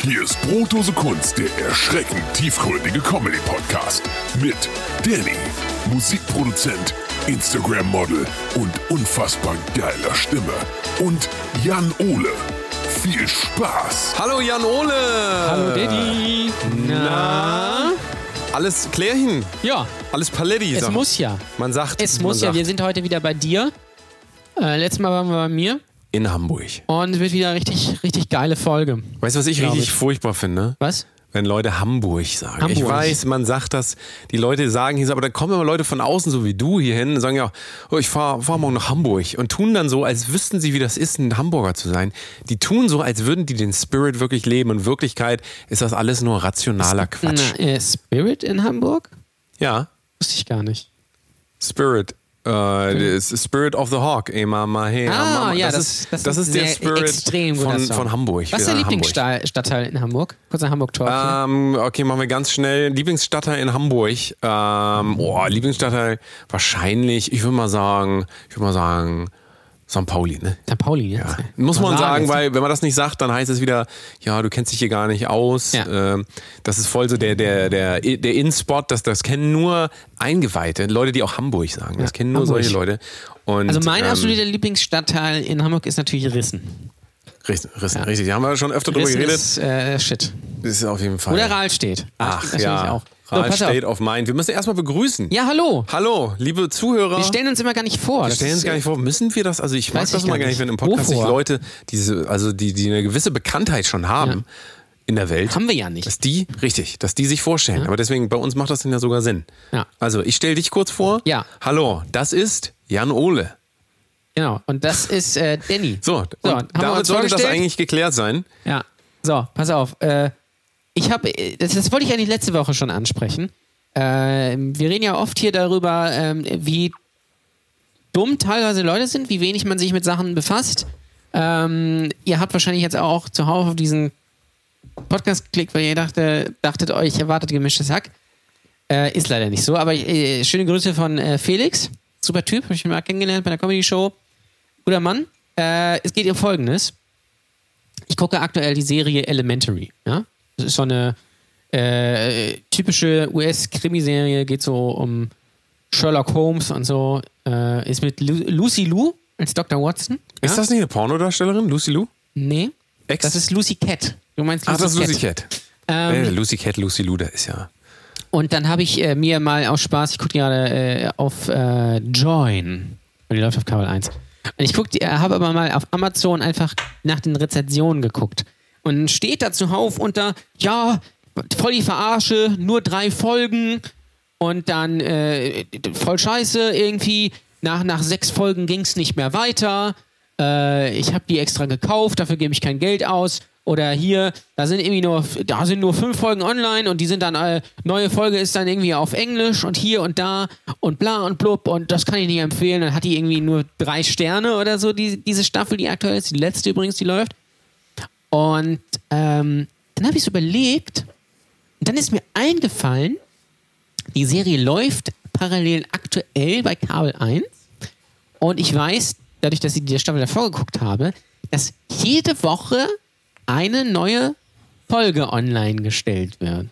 Hier ist Brotdose Kunst, der erschreckend tiefgründige Comedy-Podcast. Mit Danny, Musikproduzent, Instagram-Model und unfassbar geiler Stimme. Und Jan Ole. Viel Spaß! Hallo Jan Ole! Hallo Daddy! Na? Alles Klärchen? Ja, Alles Paletti? es muss ja. Man sagt. Es man muss ja. sagt. Wir sind heute wieder bei dir. Äh, letztes Mal waren wir bei mir. In Hamburg. Und es wird wieder eine richtig, richtig geile Folge. Weißt du, was ich richtig ich. furchtbar finde? Was? Wenn Leute Hamburg sagen. Ich Hamburg. weiß, man sagt das, die Leute sagen hier, so, aber dann kommen immer Leute von außen, so wie du hier hin, und sagen ja, oh, ich fahre fahr morgen nach Hamburg und tun dann so, als wüssten sie, wie das ist, ein Hamburger zu sein. Die tun so, als würden die den Spirit wirklich leben. In Wirklichkeit ist das alles nur rationaler Quatsch. Na, äh, Spirit in Hamburg? Ja, Wusste ich gar nicht. Spirit. Äh, Spirit of the Hawk. Mama, hey, Ah, Mama. ja, das, das- ist, das das ist der Spirit von, von Hamburg. Was ist der Lieblingsstadtteil in Hamburg? Kurz nach Hamburg-Tor. Ähm, okay, machen wir ganz schnell. Lieblingsstadtteil in Hamburg. Ähm, oh, Lieblingsstadtteil wahrscheinlich, ich würde mal sagen, ich würde mal sagen, St. Pauli, ne? St. Pauli, ja. Ja. Muss man Mal sagen, jetzt. weil wenn man das nicht sagt, dann heißt es wieder, ja, du kennst dich hier gar nicht aus. Ja. Ähm, das ist voll so der, der, der, der In-Spot, das, das kennen nur Eingeweihte, Leute, die auch Hamburg sagen. Das Ja, kennen nur Hamburg. solche Leute. Und, Also mein ähm, absoluter Lieblingsstadtteil in Hamburg ist natürlich Rissen. Richtig, richtig, richtig. Da haben wir schon öfter drüber Rissen geredet. ist äh, Shit. Das ist auf jeden Fall. Oder Rahlstedt. Ach Natürlich ja, Auch. So, Rahl pass auf. State of Mind. Wir müssen erstmal begrüßen. Ja, hallo. Hallo, liebe Zuhörer. Wir stellen uns immer gar nicht vor. Wir Das stellen uns gar nicht vor, müssen wir das? Also ich mag Weiß das immer gar nicht, wenn im Podcast sich? Leute, diese, also die, die eine gewisse Bekanntheit schon haben in der Welt. Haben wir ja nicht. Dass die, richtig, dass die sich vorstellen. Aber deswegen, bei uns macht das dann ja sogar Sinn. Ja. Also, ich stelle dich kurz vor. Ja. Hallo, das ist Jan Ole. Genau. Und das ist äh, Danny. So, So, und damit sollte das eigentlich geklärt sein. Ja. So, pass auf. Äh, ich habe, das, das wollte ich eigentlich letzte Woche schon ansprechen. Äh, wir reden ja oft hier darüber, ähm, wie dumm teilweise Leute sind, wie wenig man sich mit Sachen befasst. Ähm, ihr habt wahrscheinlich jetzt auch zuhauf auf diesen Podcast geklickt, weil ihr dachte, dachtet euch, erwartet gemischtes Hack. Äh, ist leider nicht so, aber äh, schöne Grüße von äh, Felix. Super Typ, habe ich mal kennengelernt bei der Comedy Show. Guter Mann. Äh, es geht um Folgendes. Ich gucke aktuell die Serie Elementary. Ja? Das ist so eine äh, typische US-Krimiserie, geht so um Sherlock Holmes und so. Äh, ist mit Lu Lucy Liu als Dr. Watson. Ist ja? das nicht eine Pornodarstellerin, Lucy Lou? Nee. Ex? Das ist Lucy Cat. Du meinst Ach, Lucy das ist Cat. Lucy Cat. Ähm, äh, Lucy Cat, Lucy Lou, das ist ja. Und dann habe ich äh, mir mal aus Spaß, ich gucke gerade äh, auf äh, Join. Und die läuft auf Kabel 1. Und ich guck, äh, habe aber mal auf Amazon einfach nach den Rezensionen geguckt. Und steht da zuhauf unter, ja, voll die Verarsche, nur drei Folgen. Und dann äh, voll scheiße irgendwie. Nach, nach sechs Folgen ging es nicht mehr weiter. Äh, ich habe die extra gekauft, dafür gebe ich kein Geld aus. Oder hier, da sind irgendwie nur, da sind nur fünf Folgen online und die sind dann, äh, neue Folge ist dann irgendwie auf Englisch und hier und da und bla und blub und das kann ich nicht empfehlen. Dann hat die irgendwie nur drei Sterne oder so, die, diese Staffel, die aktuell ist, die letzte übrigens, die läuft. Und ähm, dann habe ich so überlegt und dann ist mir eingefallen, die Serie läuft parallel aktuell bei Kabel 1 und ich weiß, dadurch, dass ich die Staffel davor geguckt habe, dass jede Woche eine neue Folge online gestellt wird.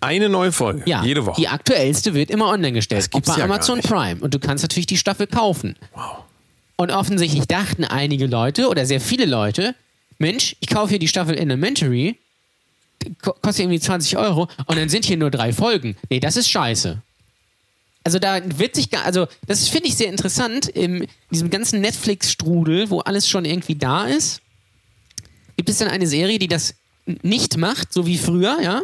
Eine neue Folge. Ja, Jede Woche. Die aktuellste wird immer online gestellt. Das gibt's auch bei ja gar Amazon nicht. Prime. Und du kannst natürlich die Staffel kaufen. Wow. Und offensichtlich dachten einige Leute oder sehr viele Leute, Mensch, ich kaufe hier die Staffel Elementary, ko- kostet irgendwie 20 Euro und dann sind hier nur drei Folgen. Nee, das ist scheiße. Also da wird sich, gar- also das finde ich sehr interessant, in diesem ganzen Netflix-Strudel, wo alles schon irgendwie da ist, gibt es dann eine Serie, die das nicht macht, so wie früher, ja,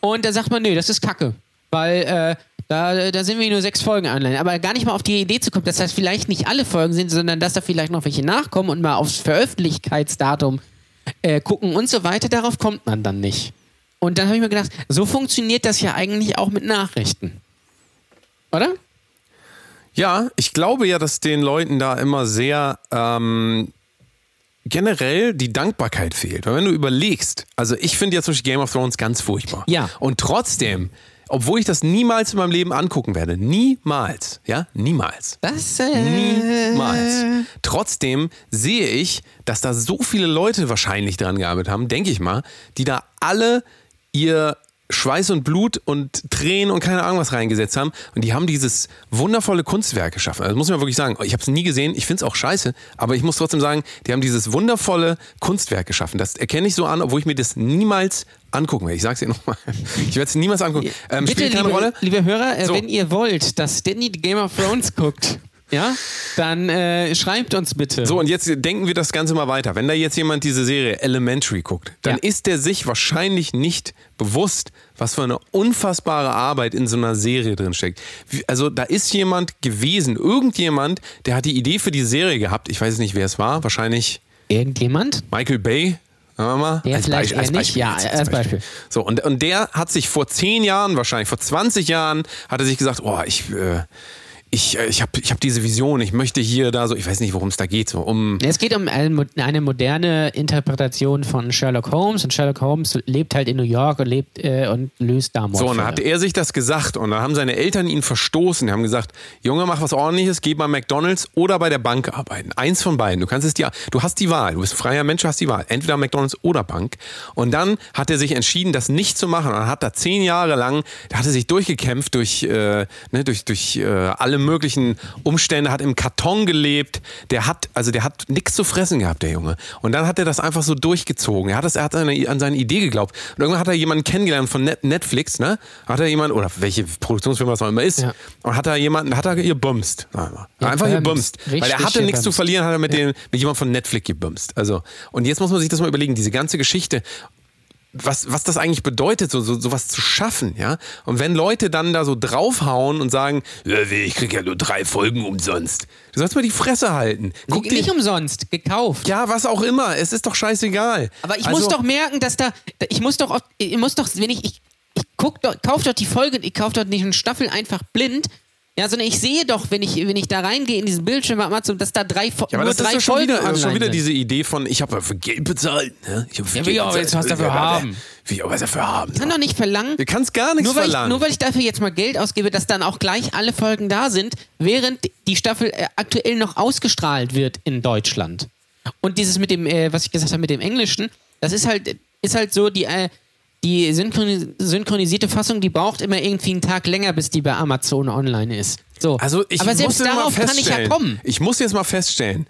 und da sagt man, nee, das ist Kacke, weil äh, da, da sind wir nur sechs Folgen online. Aber gar nicht mal auf die Idee zu kommen, dass das vielleicht nicht alle Folgen sind, sondern dass da vielleicht noch welche nachkommen und mal aufs Veröffentlichkeitsdatum äh, gucken und so weiter, darauf kommt man dann nicht. Und dann habe ich mir gedacht, so funktioniert das ja eigentlich auch mit Nachrichten. Oder? Ja, ich glaube ja, dass den Leuten da immer sehr ähm, generell die Dankbarkeit fehlt. Weil wenn du überlegst, also ich finde ja zum Beispiel Game of Thrones ganz furchtbar. Ja. Und trotzdem, obwohl ich das niemals in meinem Leben angucken werde. Niemals. Ja, niemals. Das, äh, Niemals. Trotzdem sehe ich, dass da so viele Leute wahrscheinlich dran gearbeitet haben, denke ich mal, die da alle ihr Schweiß und Blut und Tränen und keine Ahnung was reingesetzt haben. Und die haben dieses wundervolle Kunstwerk geschaffen. Also muss man wirklich sagen, ich habe es nie gesehen, ich finde es auch scheiße, aber ich muss trotzdem sagen, die haben dieses wundervolle Kunstwerk geschaffen. Das erkenne ich so an, obwohl ich mir das niemals angucken werde. Ich sage es dir nochmal. Ich werde es niemals angucken. Ähm, Bitte, spielt keine liebe, Rolle. liebe Hörer, So. wenn ihr wollt, dass Danny Game of Thrones guckt, ja, dann äh, schreibt uns bitte. So, und jetzt denken wir das Ganze mal weiter. Wenn da jetzt jemand diese Serie Elementary guckt, dann Ja. ist der sich wahrscheinlich nicht bewusst, was für eine unfassbare Arbeit in so einer Serie drin steckt. Also da ist jemand gewesen, irgendjemand, der hat die Idee für die Serie gehabt. Ich weiß nicht, wer es war. Wahrscheinlich Irgendjemand? Michael Bay. Sagen wir mal. Der vielleicht eher nicht. Ja, jetzt, als Beispiel. So, und, und der hat sich vor zehn Jahren, wahrscheinlich vor 20 Jahren, hat er sich gesagt, oh, ich, äh, ich, äh, ich habe ich hab diese Vision, ich möchte hier da so, ich weiß nicht, worum es da geht, so um Es geht um eine, mo- eine moderne Interpretation von Sherlock Holmes und Sherlock Holmes lebt halt in New York und lebt äh, und löst da So, und Mordfälle. dann hat er sich das gesagt und dann haben seine Eltern ihn verstoßen. Die haben gesagt, Junge, mach was ordentliches, geh bei McDonalds oder bei der Bank arbeiten. Eins von beiden. Du kannst es dir, du hast die Wahl. Du bist ein freier Mensch, du hast die Wahl. Entweder McDonalds oder Bank. Und dann hat er sich entschieden, das nicht zu machen. Und dann hat er zehn Jahre lang, da hat er sich durchgekämpft durch, äh, ne, durch, durch äh, alle möglichen Umstände, hat im Karton gelebt. Der hat, also der hat nichts zu fressen gehabt, der Junge. Und dann hat er das einfach so durchgezogen. Er hat, das, er hat seine, an seine Idee geglaubt. Und irgendwann hat er jemanden kennengelernt von Net Netflix, ne? Hat er jemanden, oder welche Produktionsfirma das auch immer ist, Ja. und hat er jemanden, hat er gebumst. mal. Ja, Einfach gebumst. Weil er hatte nichts zu verlieren, hat er mit, dem, mit jemandem von Netflix gebumst. Also, und jetzt muss man sich das mal überlegen, diese ganze Geschichte was, was das eigentlich bedeutet, so, so sowas zu schaffen, ja. Und wenn Leute dann da so draufhauen und sagen, ich krieg ja nur drei Folgen umsonst. Du sollst mal die Fresse halten. Guck nicht dir, umsonst, gekauft. ja, was auch immer. Es ist doch scheißegal. Aber ich Also- muss doch merken, dass da, ich muss doch, oft- ich muss doch, wenn ich, ich, ich guck doch, kauf doch die Folge, ich kauf doch nicht eine Staffel einfach blind, ja, sondern ich sehe doch, wenn ich, wenn ich da reingehe in diesen Bildschirm, bei Amazon, dass da drei, Fo- Ja, aber nur das ist drei ja schon Folgen wieder, ist schon wieder sind. diese Idee von, ich habe für Geld bezahlt. Ne? Ich hab für Ja, Geld will ich auch jetzt was dafür Ja, haben. Will ich auch was dafür haben. Ich kann doch nicht verlangen, Du kannst gar nichts nur weil, ich, verlangen. nur weil ich dafür jetzt mal Geld ausgebe, dass dann auch gleich alle Folgen da sind, während die Staffel äh, aktuell noch ausgestrahlt wird in Deutschland. Und dieses mit dem, äh, was ich gesagt habe, mit dem Englischen, das ist halt, ist halt so, die, äh, die synchroni synchronisierte Fassung, die braucht immer irgendwie einen Tag länger, bis die bei Amazon online ist. So. Also ich Aber muss selbst mal darauf kann ich ja kommen. Ich muss jetzt mal feststellen,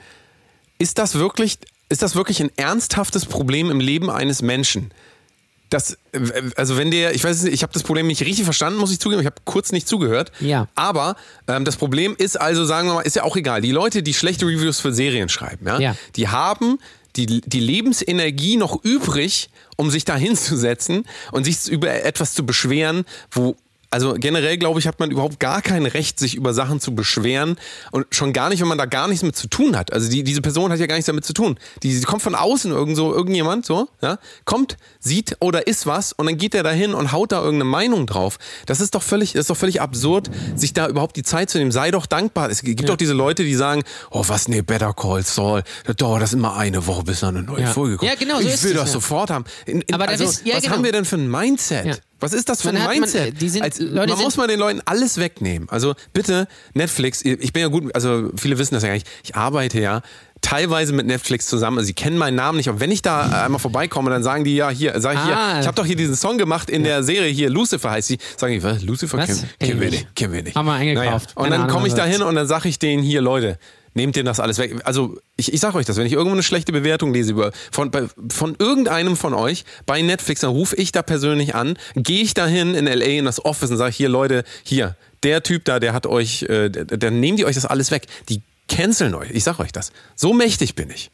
ist das wirklich, ist das wirklich ein ernsthaftes Problem im Leben eines Menschen? Das, äh, also wenn der, ich weiß nicht, ich habe das Problem nicht richtig verstanden, muss ich zugeben, ich habe kurz nicht zugehört. Ja. Aber ähm, das Problem ist also, sagen wir mal, ist ja auch egal. Die Leute, die schlechte Reviews für Serien schreiben, ja, Ja. die haben die, die Lebensenergie noch übrig, um sich da hinzusetzen und sich über etwas zu beschweren, wo also generell glaube ich, hat man überhaupt gar kein Recht, sich über Sachen zu beschweren und schon gar nicht, wenn man da gar nichts mit zu tun hat. Also die, diese Person hat ja gar nichts damit zu tun. Die, die kommt von außen, irgend so, irgendjemand, so, ja, kommt, sieht oder ist was und dann geht er dahin und haut da irgendeine Meinung drauf. Das ist doch völlig, das ist doch völlig absurd, sich da überhaupt die Zeit zu nehmen. Sei doch dankbar. Es gibt doch diese Leute, die sagen, oh was, nee, Better Call Saul, das dauert das immer eine Woche, bis da eine neue Ja. Folge kommt. Ja, genau, so ich will das ja. sofort haben. In, in, Aber da also, wisst- ja, was genau. haben wir denn für ein Mindset? Ja. Was ist das für ein man, Mindset? äh, die sind- Als, Leute man muss mal den Leuten alles wegnehmen. Also bitte, Netflix, ich bin ja gut, also viele wissen das ja gar nicht, ich arbeite ja teilweise mit Netflix zusammen, also sie kennen meinen Namen nicht, aber wenn ich da einmal vorbeikomme, dann sagen die, ja, hier, sag ich Ah. hier, ich habe doch hier diesen Song gemacht in der Serie hier, Lucifer heißt sie, sagen die, was, Lucifer kennen, Kenn kennen wir ich nicht, kennen wir nicht. Haben wir eingekauft. Und Keine dann komme ich da hin und dann sage ich denen hier, Leute, nehmt denen das alles weg. Also ich, ich sage euch das, wenn ich irgendwo eine schlechte Bewertung lese über, von, bei, von irgendeinem von euch bei Netflix, dann rufe ich da persönlich an, gehe ich da hin in L.A. in das Office und sage, hier Leute, hier, der Typ da, der hat euch, äh, dann nehmen die euch das alles weg. Die canceln euch, ich sag euch das. So mächtig bin ich.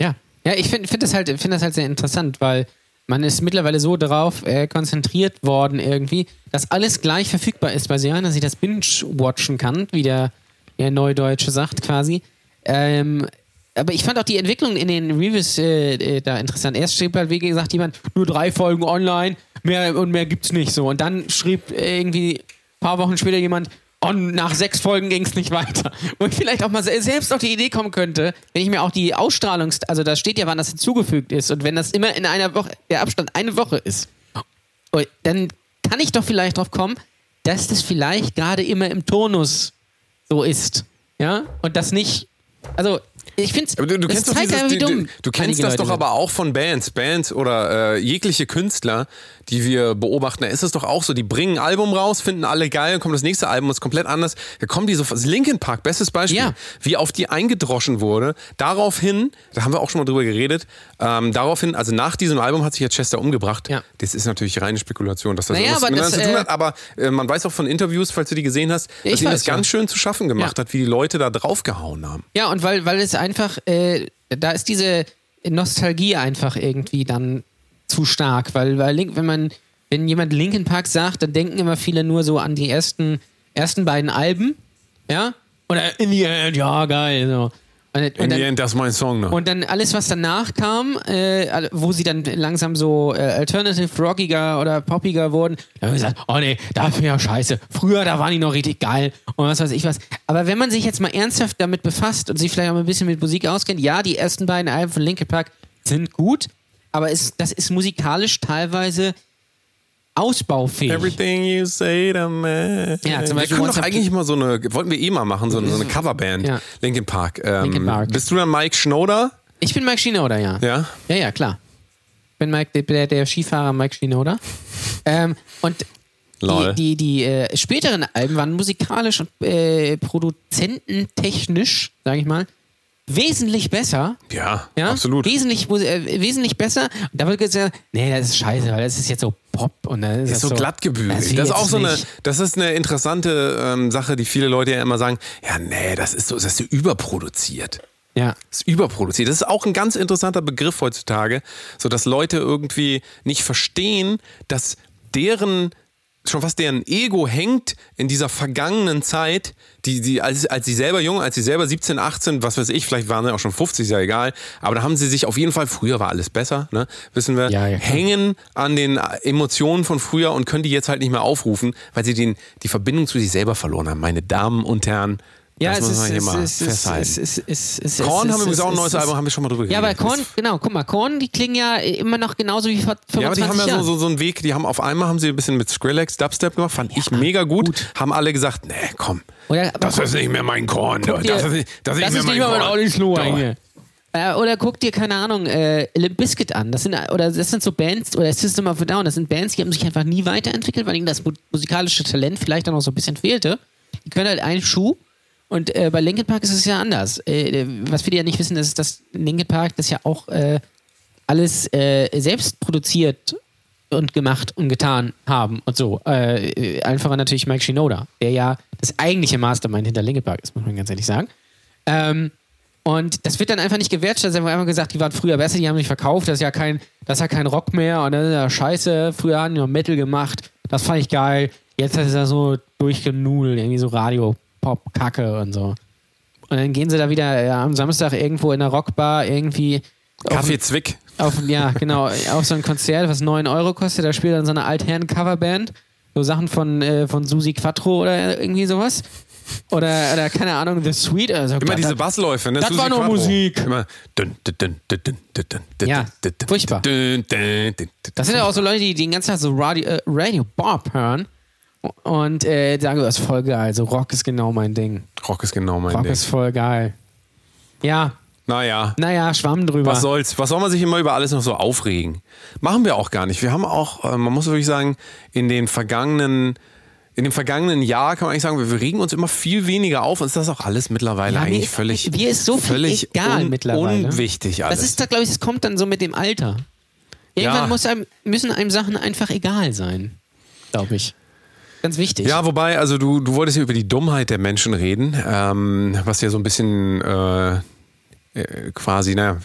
Ja, ja ich finde find das, halt, find das halt sehr interessant, weil man ist mittlerweile so darauf äh, konzentriert worden irgendwie, dass alles gleich verfügbar ist bei Serien, dass ich das binge-watchen kann, wie der, der Neudeutsche sagt quasi. Ähm, aber ich fand auch die Entwicklung in den Reviews äh, äh, da interessant. Erst schrieb halt, wie gesagt, jemand, nur drei Folgen online, mehr und mehr gibt's nicht so. Und dann schrieb irgendwie ein paar Wochen später jemand, und nach sechs Folgen ging es nicht weiter. Wo ich vielleicht auch mal se- selbst auf die Idee kommen könnte, wenn ich mir auch die Ausstrahlungs-, also da steht ja, wann das hinzugefügt ist und wenn das immer in einer Woche, der Abstand eine Woche ist, oh, dann kann ich doch vielleicht drauf kommen, dass das vielleicht gerade immer im Turnus so ist. Ja? Und das nicht. Also, ich finde Aber du, du es kennst doch zeigt dieses, du, dumm du, du kennst das Leute doch aber auch von Bands, Bands oder äh, jegliche Künstler, die wir beobachten. Da ist es doch auch so, die bringen ein Album raus, finden alle geil, dann kommt das nächste Album, ist komplett anders. Da kommen die so, Linkin Park, bestes Beispiel, Ja. wie auf die eingedroschen wurde. Daraufhin, da haben wir auch schon mal drüber geredet, ähm, daraufhin, also nach diesem Album hat sich ja Chester umgebracht. Ja. Das ist natürlich reine Spekulation, dass das Naja, aber das, zu tun äh, hat. Aber äh, man weiß auch von Interviews, falls du die gesehen hast, dass weiß, das ganz schön zu schaffen gemacht Ja. hat, wie die Leute da draufgehauen haben. Ja, und weil, weil es einfach, äh, da ist diese Nostalgie einfach irgendwie dann zu stark, weil, weil Link, wenn man, wenn jemand Linkin Park sagt, dann denken immer viele nur so an die ersten, ersten beiden Alben, ja, oder in the end, ja, geil, so. Und, In und, the dann, end, das ist mein Song. Ne? und dann alles, was danach kam, äh, wo sie dann langsam so äh, alternative rockiger oder poppiger wurden, da haben wir gesagt, oh nee, da finde ich ja scheiße. Früher, da waren die noch richtig geil und was weiß ich was. Aber wenn man sich jetzt mal ernsthaft damit befasst und sich vielleicht auch ein bisschen mit Musik auskennt, ja, die ersten beiden Alben von Linkin Park sind gut, aber es, das ist musikalisch teilweise ausbaufähig. Everything you say to me. Ja, zum wir Beispiel können Once doch eigentlich mal so eine, wollten wir eh mal machen, so eine, so eine Coverband. Ja. Linkin Park. Ähm, Linkin Park. Bist du dann Mike Schnoder? Ich bin Mike Shinoda, ja. Ja. Ja, ja, klar. Ich bin Mike, der, der Skifahrer Mike Shinoda. ähm, und Lol. die, die, die äh, späteren Alben waren musikalisch und äh, produzententechnisch, sage ich mal, wesentlich besser. Ja, Ja, absolut. Wesentlich, äh, wesentlich besser. Und da wird gesagt, nee, das ist scheiße, weil das ist jetzt so Pop und dann ist Ist das so glatt gebügelt. will Das ist auch so eine, nicht. das ist eine interessante ähm, Sache, die viele Leute ja immer sagen, ja, nee, das ist so, das ist so überproduziert. Ja. Das ist überproduziert. Das ist auch ein ganz interessanter Begriff heutzutage, so dass Leute irgendwie nicht verstehen, dass deren schon fast deren Ego hängt in dieser vergangenen Zeit, die, die, als, als sie selber jung, als sie selber 17, 18, was weiß ich, vielleicht waren sie auch schon 50, ist ja egal, aber da haben sie sich auf jeden Fall, früher war alles besser, ne, wissen wir, Ja, ja, hängen an den Emotionen von früher und können die jetzt halt nicht mehr aufrufen, weil sie den, die Verbindung zu sich selber verloren haben. Meine Damen und Herren, Ja, das es muss ist, es ist, es ist, es ist, Korn haben übrigens auch ein es neues Album, haben wir schon mal drüber Ja, aber. Korn, genau, guck mal, Korn, die klingen ja immer noch genauso wie vor 25 Ja, aber die haben ja Jahren. so, so, so einen Weg, die haben auf einmal haben sie ein bisschen mit Skrillex Dubstep gemacht, fand ich mega gut. Haben alle gesagt, nee, komm, Oder, das guck- ist nicht mehr mein Korn. dir- Das ist nicht, das ist nicht mehr mein. Olli eigentlich. Äh, oder guck dir, keine Ahnung, äh, Limp Bizkit an. Das sind, oder das sind so Bands, oder System of a Down, das sind Bands, die haben sich einfach nie weiterentwickelt, weil ihnen das mu- musikalische Talent vielleicht auch noch so ein bisschen fehlte. Die können halt einen Schuh. Und äh, bei Linkin Park ist es ja anders. Äh, äh, was viele ja nicht wissen, ist, dass Linkin Park das ja auch äh, alles äh, selbst produziert und gemacht und getan haben und so. Äh, äh, einfacher natürlich Mike Shinoda, der ja das eigentliche Mastermind hinter Linkin Park ist, muss man ganz ehrlich sagen. Ähm, und das wird dann einfach nicht gewertschätzt. Da wird einfach gesagt, die waren früher besser, die haben sich verkauft, das ist ja kein, das ist ja kein Rock mehr und das ist ja scheiße. Früher haben die noch Metal gemacht, das fand ich geil. Jetzt ist er so durchgenudelt, irgendwie so Pop-Kacke und so. Und dann gehen sie da wieder ja, am Samstag irgendwo in der Rockbar irgendwie. Kaffee Zwick. Auf, ja, genau. auf so ein Konzert, was 9 Euro kostet. Da spielt dann so eine Altherren-Coverband. So Sachen von, äh, von Susi Quattro oder irgendwie sowas. Oder, oder keine Ahnung, The Sweet. Also, Immer Gott, diese Bassläufe, ne? Das Susi war nur Musik. Immer. Ja, furchtbar. Das sind ja auch so Leute, die den ganzen Tag so Radio, äh, Radio Bob hören und äh, sagen, das ist voll geil. So Rock ist genau mein Ding. Rock ist genau mein Rock Ding. ist voll geil. Ja, Naja, naja, Schwamm drüber. was soll's? Was soll man sich immer über alles noch so aufregen? Machen wir auch gar nicht. Wir haben auch, äh, man muss wirklich sagen, in den vergangenen, in dem vergangenen Jahr kann man eigentlich sagen, wir, wir regen uns immer viel weniger auf. Uns ist das auch alles mittlerweile Ja, eigentlich ist- völlig, mir ist so viel völlig egal un, mittlerweile. unwichtig alles. Das ist, glaube ich, das kommt dann so mit dem Alter. Irgendwann Ja. muss einem, müssen einem Sachen einfach egal sein. Glaube ich. Ganz wichtig. Ja, wobei, also du, du wolltest ja über die Dummheit der Menschen reden, ähm, was ja so ein bisschen äh, äh, quasi, naja,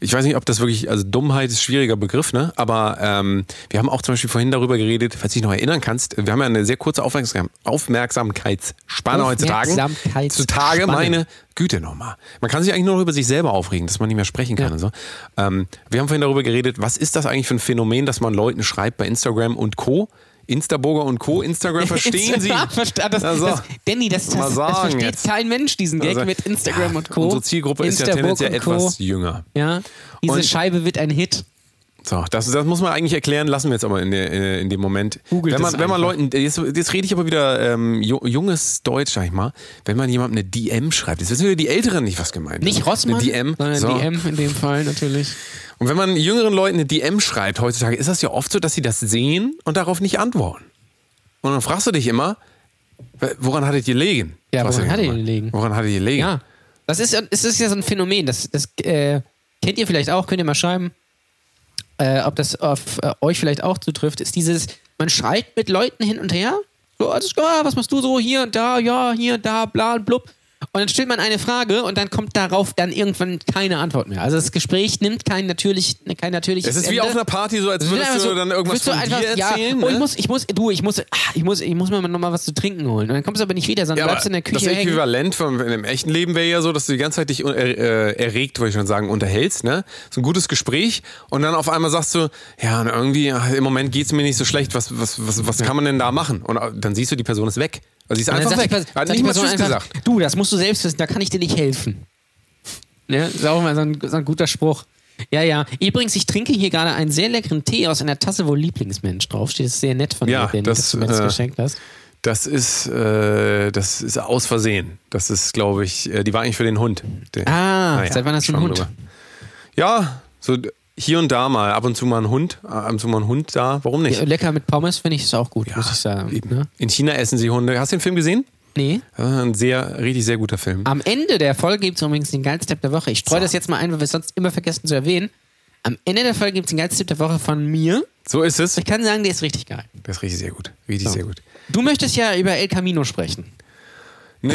ich weiß nicht, ob das wirklich, also Dummheit ist ein schwieriger Begriff, ne? Aber ähm, wir haben auch zum Beispiel vorhin darüber geredet, falls du dich noch erinnern kannst, wir haben ja eine sehr kurze Aufmerksam Aufmerksamkeitsspanne heutzutage. Aufmerksamkeitsspanne. Zutage, meine Güte nochmal. Man kann sich eigentlich nur noch über sich selber aufregen, dass man nicht mehr sprechen kann Ja. und so. Ähm, wir haben vorhin darüber geredet, was ist das eigentlich für ein Phänomen, dass man Leuten schreibt bei Instagram und Co., Instaburger und Co. Instagram verstehen Sie. Ja, versta- das, Also, das, Danny, das, das, das versteht jetzt. kein Mensch, diesen Gag Also, mit Instagram ja, und Co. Unsere Zielgruppe ist ja tendenziell etwas jünger. Ja, diese Und- Scheibe wird ein Hit. So, das, das muss man eigentlich erklären, lassen wir jetzt aber in, der, in dem Moment. Googelt wenn man, wenn man. Leuten, jetzt, jetzt rede ich aber wieder ähm, ju- junges Deutsch, sag ich mal, wenn man jemandem eine DM schreibt, jetzt wissen wieder die Älteren nicht, was gemeint Nicht ist. Rossmann, Eine DM. sondern so. DM in dem Fall natürlich. Und wenn man jüngeren Leuten eine DM schreibt heutzutage, ist das ja oft so, dass sie das sehen und darauf nicht antworten. Und dann fragst du dich immer, woran hattet ihr gelegen? Ja, woran hattet ihr gelegen? Woran hattet ihr gelegen? Ja, das ist, ja- es ist ja so ein Phänomen. Das, das äh, kennt ihr vielleicht auch, könnt ihr mal schreiben, äh, ob das auf äh, euch vielleicht auch zutrifft. Ist dieses, man schreibt mit Leuten hin und her. So, was machst du so hier und da, ja, hier und da, bla und blub. Und dann stellt man eine Frage und dann kommt darauf dann irgendwann keine Antwort mehr. Also das Gespräch nimmt kein, natürlich, kein natürliches Es ist wie Ende. auf einer Party, so als Es würdest du so- dann irgendwas von einfach, dir erzählen. Ja, oh, ich ne? muss, ich muss, du, ich muss, ah, ich muss, ich muss mir noch mal was zu trinken holen. Und dann kommst du aber nicht wieder, sondern Ja, bleibst in der Küche das. Äquivalent von in dem echten Leben wäre ja so, dass du die ganze Zeit dich äh, erregt, würde ich schon sagen, unterhältst, ne? So ein gutes Gespräch und dann auf einmal sagst du, ja, irgendwie im Moment geht's mir nicht so schlecht. Was, was, was, was kann man denn da machen? Und äh, dann siehst du, die Person ist weg. Also sie ist einfach weg. die, Hat nicht mal Tschüss einfach, gesagt. du, das musst du selbst wissen, da kann ich dir nicht helfen. Ne? Das ist auch mal so ein, so ein guter Spruch. Ja, ja. Übrigens, ich trinke hier gerade einen sehr leckeren Tee aus einer Tasse, wo Lieblingsmensch draufsteht. Das ist sehr nett von Ja, dir, das, dass du mir das äh, geschenkt hast. Das ist, äh, das ist aus Versehen. Das ist, glaube ich, äh, die war eigentlich für den Hund. Der, Ah, seit wann hast du einen Hund? drüber. Ja, so hier und da mal. Ab und zu mal ein Hund. Ab und zu mal ein Hund da. Warum nicht? Ja, lecker mit Pommes finde ich ist auch gut, muss ich sagen. Ne? In China essen sie Hunde. Hast du den Film gesehen? Nee. Ist ein sehr, richtig sehr guter Film. Am Ende der Folge gibt es übrigens den Geilstipp der Woche. Ich streue das jetzt mal ein, weil wir es sonst immer vergessen zu erwähnen. Am Ende der Folge gibt es den Geilstipp der Woche von mir. So ist es. Ich kann sagen, der ist richtig geil. Das ist richtig sehr gut. Richtig sehr gut. Du möchtest ja über El Camino sprechen. Nee,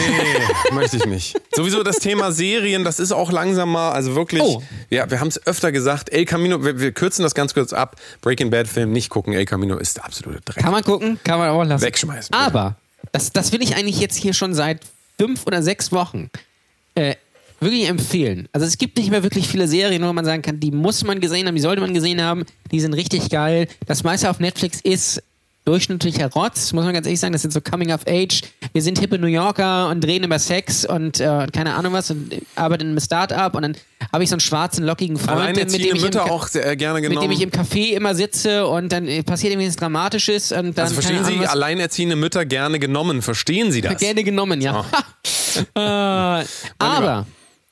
möchte ich nicht. Sowieso das Thema Serien, das ist auch langsam mal, also wirklich, Oh. ja, wir haben es öfter gesagt, El Camino, wir, wir kürzen das ganz kurz ab. Breaking Bad Film nicht gucken, El Camino ist der absolute Dreck. Kann man gucken, kann man auch lassen. Wegschmeißen, bitte. Aber, das, das will ich eigentlich jetzt hier schon seit fünf oder sechs Wochen äh, wirklich empfehlen. Also es gibt nicht mehr wirklich viele Serien, wo man sagen kann, die muss man gesehen haben, die sollte man gesehen haben, die sind richtig geil. Das meiste auf Netflix ist durchschnittlicher Rotz, muss man ganz ehrlich sagen. Das sind so Coming of Age. Wir sind hippe New Yorker und reden über Sex und äh, keine Ahnung was und arbeiten in einem Start-up und dann habe ich so einen schwarzen, lockigen Freund, mit dem im mit dem ich im Café immer sitze und dann passiert irgendwie was Dramatisches und dann also verstehen Sie, Ahnung, was- alleinerziehende Mütter gerne genommen, verstehen Sie das? Gerne genommen, ja. äh, aber,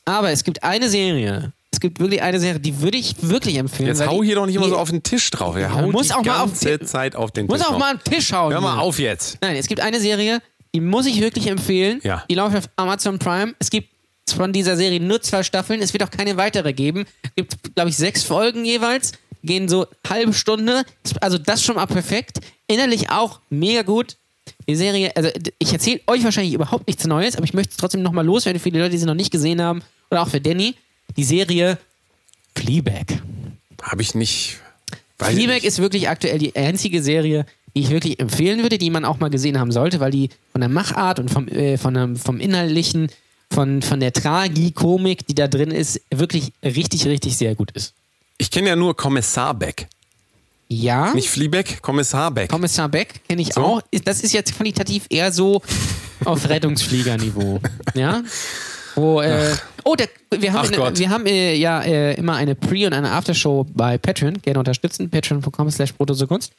aber es gibt eine Serie. Es gibt wirklich eine Serie, die würde ich wirklich empfehlen. Jetzt hau die- hier doch nicht immer die- so auf den Tisch drauf. Ja, haut muss die auch mal auf den- Zeit auf den Muss Tisch auch drauf. mal am Tisch hauen. Hör mal auf jetzt. Nein, es gibt eine Serie, die muss ich wirklich empfehlen. Ja. Die läuft auf Amazon Prime. Es gibt von dieser Serie nur zwei Staffeln. Es wird auch keine weitere geben. Es gibt, glaube ich, sechs Folgen jeweils. Gehen so halbe Stunde. Also das schon mal perfekt. Innerlich auch mega gut. Die Serie, also ich erzähle euch wahrscheinlich überhaupt nichts Neues, aber ich möchte es trotzdem nochmal loswerden für die Leute, die sie noch nicht gesehen haben. Oder auch für Danny. Die Serie Fleabag. Habe ich nicht. Fleabag nicht. ist wirklich aktuell die einzige Serie, die ich wirklich empfehlen würde, die man auch mal gesehen haben sollte, weil die von der Machart und vom, äh, von dem, vom Inhaltlichen, von, von der Tragikomik, die da drin ist, wirklich richtig, richtig sehr gut ist. Ich kenne ja nur Kommissar Beck. Ja, Nicht Fleabag, Kommissar Beck. Kommissar Beck kenne ich So? auch. Das ist jetzt qualitativ eher so auf Rettungsfliegerniveau. Ja? Wo, äh, oh, der, wir haben, eine, wir haben äh, ja äh, immer eine Pre- und eine Aftershow bei Patreon. Gerne unterstützen. Patreon.com slash Kunst.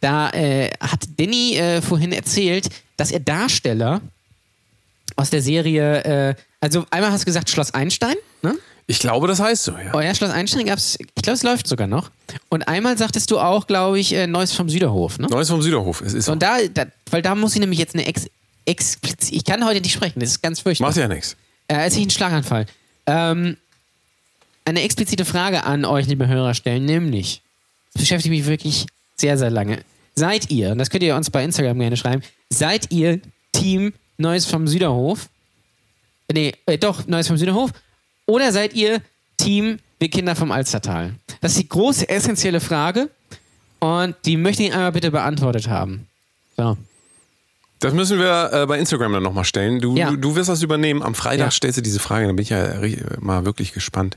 Da äh, hat Danny äh, vorhin erzählt, dass er Darsteller aus der Serie, äh, also einmal hast du gesagt Schloss Einstein, ne? Ich glaube, das heißt so, ja. Oh ja, Schloss Einstein gab's, ich glaube, es läuft sogar noch. Und einmal sagtest du auch, glaube ich, äh, Neues vom Süderhof, ne? Neues vom Süderhof. Es ist so. Und da, da, weil da muss ich nämlich jetzt eine ex, explizit, ich kann heute nicht sprechen, das ist ganz fürchterlich. Macht ja nichts. Äh, als ich einen Schlaganfall. Ähm, eine explizite Frage an euch, liebe Hörer, stellen, nämlich, das beschäftigt mich wirklich sehr, sehr lange. Seid ihr, und das könnt ihr uns bei Instagram gerne schreiben, seid ihr Team Neues vom Süderhof? Nee, äh, doch, Neues vom Süderhof. Oder seid ihr Team Wir Kinder vom Alstertal? Das ist die große, essentielle Frage und die möchte ich einmal bitte beantwortet haben. So. Das müssen wir äh, bei Instagram dann nochmal stellen. Du, Ja. du, du wirst das übernehmen. Am Freitag Ja. stellst du diese Frage. Da bin ich ja mal wirklich gespannt,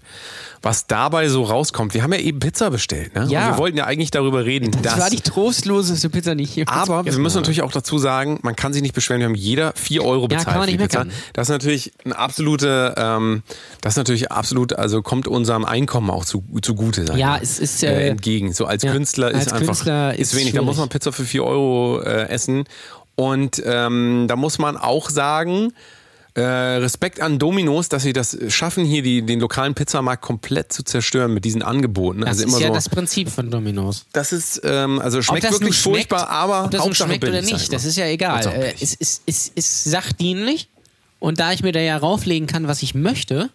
was dabei so rauskommt. Wir haben ja eben Pizza bestellt. Ne? Ja. Und wir wollten ja eigentlich darüber reden, Das, dass... war die trostloseste Pizza, die ich jemals aber wir müssen natürlich auch dazu sagen, man kann sich nicht beschweren, wir haben jeder 4 Euro bezahlt. kann man für nicht die Pizza. meckern. Das ist natürlich eine absolute, ähm, das ist natürlich absolut, also kommt unserem Einkommen auch zu, zugute sein. Ja, es ist, äh, äh, entgegen. So als ja, Künstler ist als einfach Künstler ist ist wenig. Da muss schwierig. man Pizza für 4 Euro äh, essen. Und ähm, da muss man auch sagen, äh, Respekt an Dominos, dass sie das schaffen, hier die, den lokalen Pizzamarkt komplett zu zerstören mit diesen Angeboten. Das also ist ja so. das Prinzip von Dominos. das ist, ähm, also schmeckt wirklich schmeckt, furchtbar, aber ob das Hauptsache schmeckt oder billig, nicht, das ist ja egal. Äh, es ist, ist, ist sachdienlich und da ich mir da ja rauflegen kann, was ich möchte,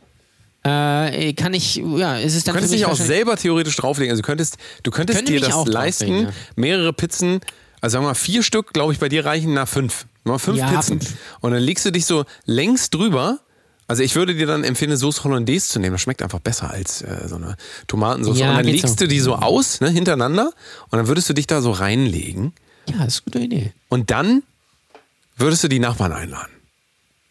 äh, kann ich, ja, ist es dann Du könntest dich auch selber theoretisch drauflegen. Also du könntest, du könntest Könnte dir das leisten, ja. mehrere Pizzen, also sagen wir mal vier Stück, glaube ich, bei dir reichen nach fünf. Mal fünf Ja, Pizzen. fünf. Und dann legst du dich so längs drüber. Also ich würde dir dann empfehlen, Sauce Hollandaise zu nehmen. Das schmeckt einfach besser als äh, so eine Tomatensauce. Ja, und dann legst so. du die so aus, ne, hintereinander. Und dann würdest du dich da so reinlegen. Ja, ist eine gute Idee. Und dann würdest du die Nachbarn einladen.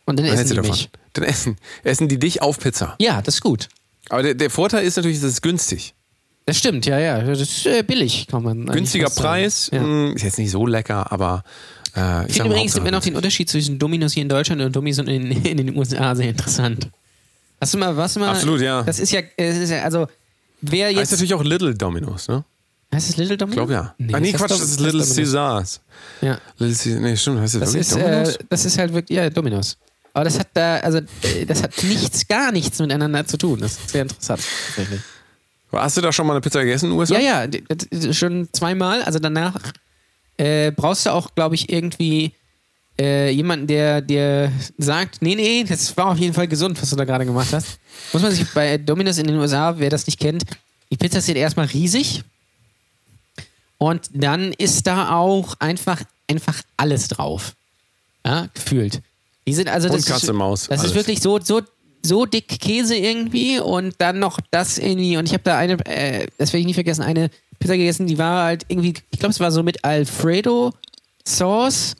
Und dann Dann essen die davon. mich. Dann essen, essen die dich auf Pizza. Ja, das ist gut. Aber der, der Vorteil ist natürlich, es ist günstig. Das stimmt, ja, ja. Das ist äh, billig, kann man Günstiger. Preis, Ja. mh, ist jetzt nicht so lecker, aber äh, Ich finde übrigens immer noch den Unterschied zwischen Dominos hier in Deutschland und Dominos in, in den USA sehr interessant. Hast du mal, was mal? Absolut, ja. Das ist ja, es ist ja also, wer Heißt jetzt. natürlich auch Little Domino's, ne? heißt es Little Ich Domino? glaube ja. Nee, ah, nee, das Quatsch, heißt das ist Little das heißt Domino's. Caesars. Ja. Little Caesars, nee, stimmt, heißt das, Das wirklich ist, Domino's? äh, das ist halt wirklich, ja, Dominos. Aber das hat da, also, äh, das hat nichts, gar nichts miteinander zu tun. Das ist sehr interessant, tatsächlich. Hast du da schon mal eine Pizza gegessen in den USA? Ja, ja, schon zweimal. Also danach äh, brauchst du auch, glaube ich, irgendwie äh, jemanden, der dir sagt, nee, nee, das war auf jeden Fall gesund, was du da gerade gemacht hast. Muss man sich bei Domino's in den USA, wer das nicht kennt, die Pizza ist erstmal riesig und dann ist da auch einfach, einfach alles drauf. Ja, gefühlt. Die sind also das Und Katze, ist, Maus, Das alles. ist wirklich so, so, so dick Käse irgendwie und dann noch das irgendwie. Und ich habe da eine, äh, das werde ich nie vergessen, eine Pizza gegessen, die war halt irgendwie, ich glaube, es war so mit Alfredo Sauce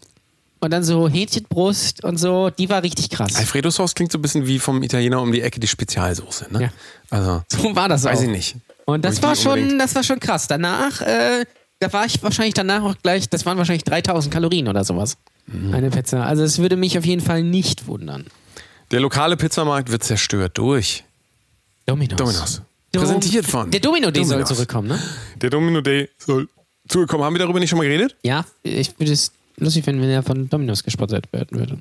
und dann so Hähnchenbrust und so. Die war richtig krass. Alfredo Sauce klingt so ein bisschen wie vom Italiener um die Ecke die Spezialsoße, ne? Ja. Also, So war das weiß auch. ich nicht. Und das war schon, unbedingt- das war schon krass. Danach, äh, da war ich wahrscheinlich danach auch gleich, das waren wahrscheinlich 3000 Kalorien oder sowas. Mhm. Eine Pizza. Also es würde mich auf jeden Fall nicht wundern. Der lokale Pizzamarkt wird zerstört durch Dominos. Domino's. Dom- Präsentiert von Der Domino Day soll Domino's. zurückkommen, ne? Der Domino Day soll zurückkommen. Haben wir darüber nicht schon mal geredet? Ja, ich würde es lustig finden, wenn er von Dominos gesponsert werden würde.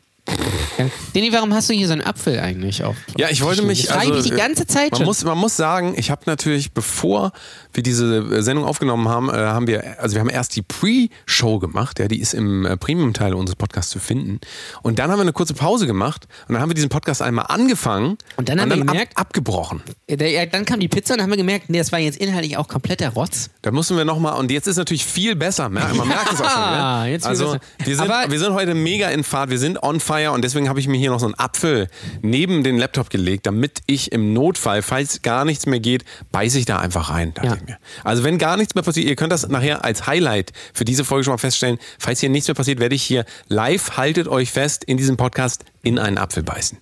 Deni, warum hast du hier so einen Apfel eigentlich auf? Ja, ich wollte mich. Ich also, mich die ganze Zeit man schon. Muss, man muss sagen, ich habe natürlich, bevor wir diese äh, Sendung aufgenommen haben, äh, haben wir, also wir haben erst die Pre-Show gemacht, ja, die ist im äh, Premium-Teil unseres Podcasts zu finden. Und dann haben wir eine kurze Pause gemacht und dann haben wir diesen Podcast einmal angefangen Und dann haben wir ab, gemerkt- abgebrochen. Der- ja, dann kam die Pizza und dann haben wir gemerkt, nee, das war jetzt inhaltlich auch kompletter Rotz. Da mussten wir nochmal, und jetzt ist natürlich viel besser, man merkt es auch schon. Ja, Ne? also wir sind, Aber- wir sind heute mega in Fahrt, wir sind on fire und deswegen habe ich mir hier noch so einen Apfel neben den Laptop gelegt, damit ich im Notfall, falls gar nichts mehr geht, beiße ich da einfach rein, dachte Ja. ich mir. Also wenn gar nichts mehr passiert, ihr könnt das nachher als Highlight für diese Folge schon mal feststellen, falls hier nichts mehr passiert, werde ich hier live, haltet euch fest, in diesem Podcast in einen Apfel beißen.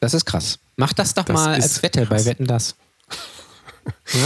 Das ist krass. Mach das doch Das mal als Wette krass. bei Wetten das. Ja?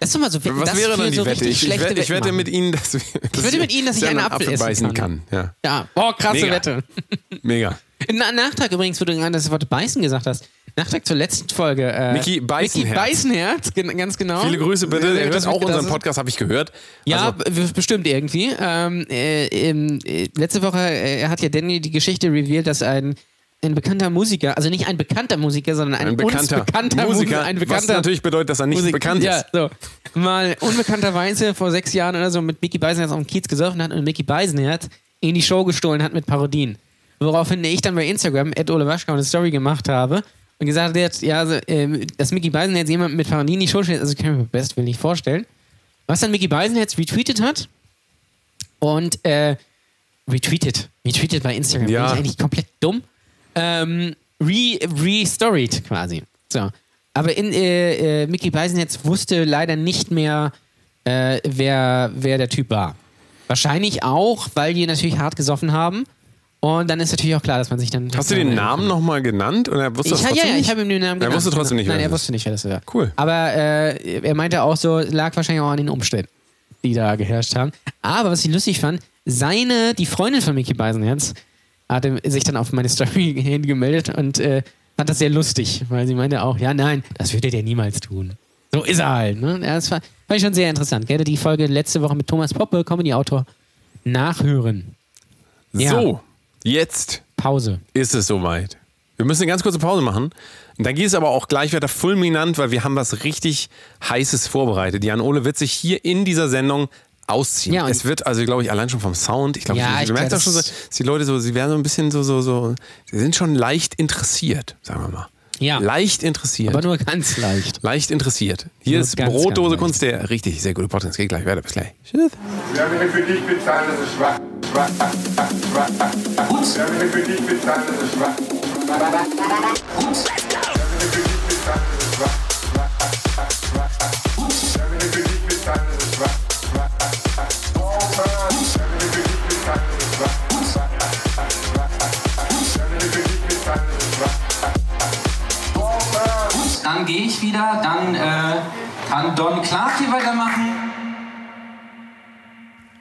Das ist doch mal so Was das wäre dann die so Wette? Ich, ich, wette, ich wette mit Ihnen, dass, wir, dass wette mit Ihnen, dass ich einen Apfel essen beißen kann. kann. Ja. Ja, boah, krasse Mega. Wette. Mega. Na, Nachtrag übrigens, wo du gerade das Wort beißen gesagt hast. Nachtrag zur letzten Folge. Äh, Mickey Beißenherz. Mickey Beißenherz, ganz genau. Viele Grüße bitte. Äh, Er hört auch unseren Podcast, habe ich gehört. Ja, Also, bestimmt irgendwie. Ähm, äh, äh, letzte Woche äh, hat ja Danny die Geschichte revealed, dass ein, ein bekannter Musiker, also nicht ein bekannter Musiker, sondern ein, ein bekannter, bekannter Musiker, Mu- ein was bekannter natürlich bedeutet, dass er nicht Musik- bekannt ja, ist. so. Mal unbekannterweise vor sechs Jahren oder so mit Mickey Beisenherz auf dem Kiez gesurft hat und Mickey Beisenherz in die Show gestohlen hat mit Parodien. Woraufhin ich dann bei Instagram, Ed Ole Waschka, eine Story gemacht habe und gesagt hat, ja, also, ähm, dass Mickey Beisenherz jemand mit Parodien in die Show stellt, also kann ich mir best will nicht vorstellen. Was dann Mickey Beisenherz retweetet hat und äh, retweetet, retweetet bei Instagram, Ja. Bin ich eigentlich komplett dumm, ähm, re, restoried quasi. So. Aber in, äh, äh, Mickey Beisenherz wusste leider nicht mehr, äh, wer, wer der Typ war. Wahrscheinlich auch, weil die natürlich hart gesoffen haben. Und dann ist natürlich auch klar, dass man sich dann. Hast du den Namen nochmal genannt? Oder wusste Ich, das ja, trotzdem ja, nicht? ich habe ihm den Namen Er genannt. wusste trotzdem nicht, wer Nein, er wusste nicht, wer das war. Cool. Aber äh, er meinte auch so, lag wahrscheinlich auch an den Umständen, die da geherrscht haben. Aber was ich lustig fand, seine, die Freundin von Mickey Beisenherz, hatte sich dann auf meine Story hingemeldet und äh, fand das sehr lustig, weil sie meinte auch, ja, nein, das würde der niemals tun. So ist er halt. Ne? Ja, das war, fand ich schon sehr interessant. Gerne die Folge letzte Woche mit Thomas Poppe, Comedy-Autor, nachhören. Ja. So, jetzt Pause. ist es soweit. Wir müssen eine ganz kurze Pause machen. Und dann geht es aber auch gleich weiter fulminant, weil wir haben was richtig Heißes vorbereitet. Jan Ole wird sich hier in dieser Sendung ausziehen. Ja, es wird, also glaube ich, allein schon vom Sound, ich glaube, Ja, du merkst auch schon so, das- dass die Leute so, sie werden so ein bisschen so, so, so, sie sind schon leicht interessiert, sagen wir mal. Ja. Leicht interessiert. Aber nur ganz leicht. leicht interessiert. Hier Nur ist ganz, Brotdose ganz Kunst, der richtig sehr gute Podcast. Geht gleich weiter, bis gleich. Wer will für dich bezahlen, das ist schwach. Schwach, schwach, schwach. Wer will für dich bezahlen, das ist schwach. Wer will für dich bezahlen, das ist schwach. Schwach, Dann gehe ich wieder, dann äh, kann Don Clark hier weitermachen.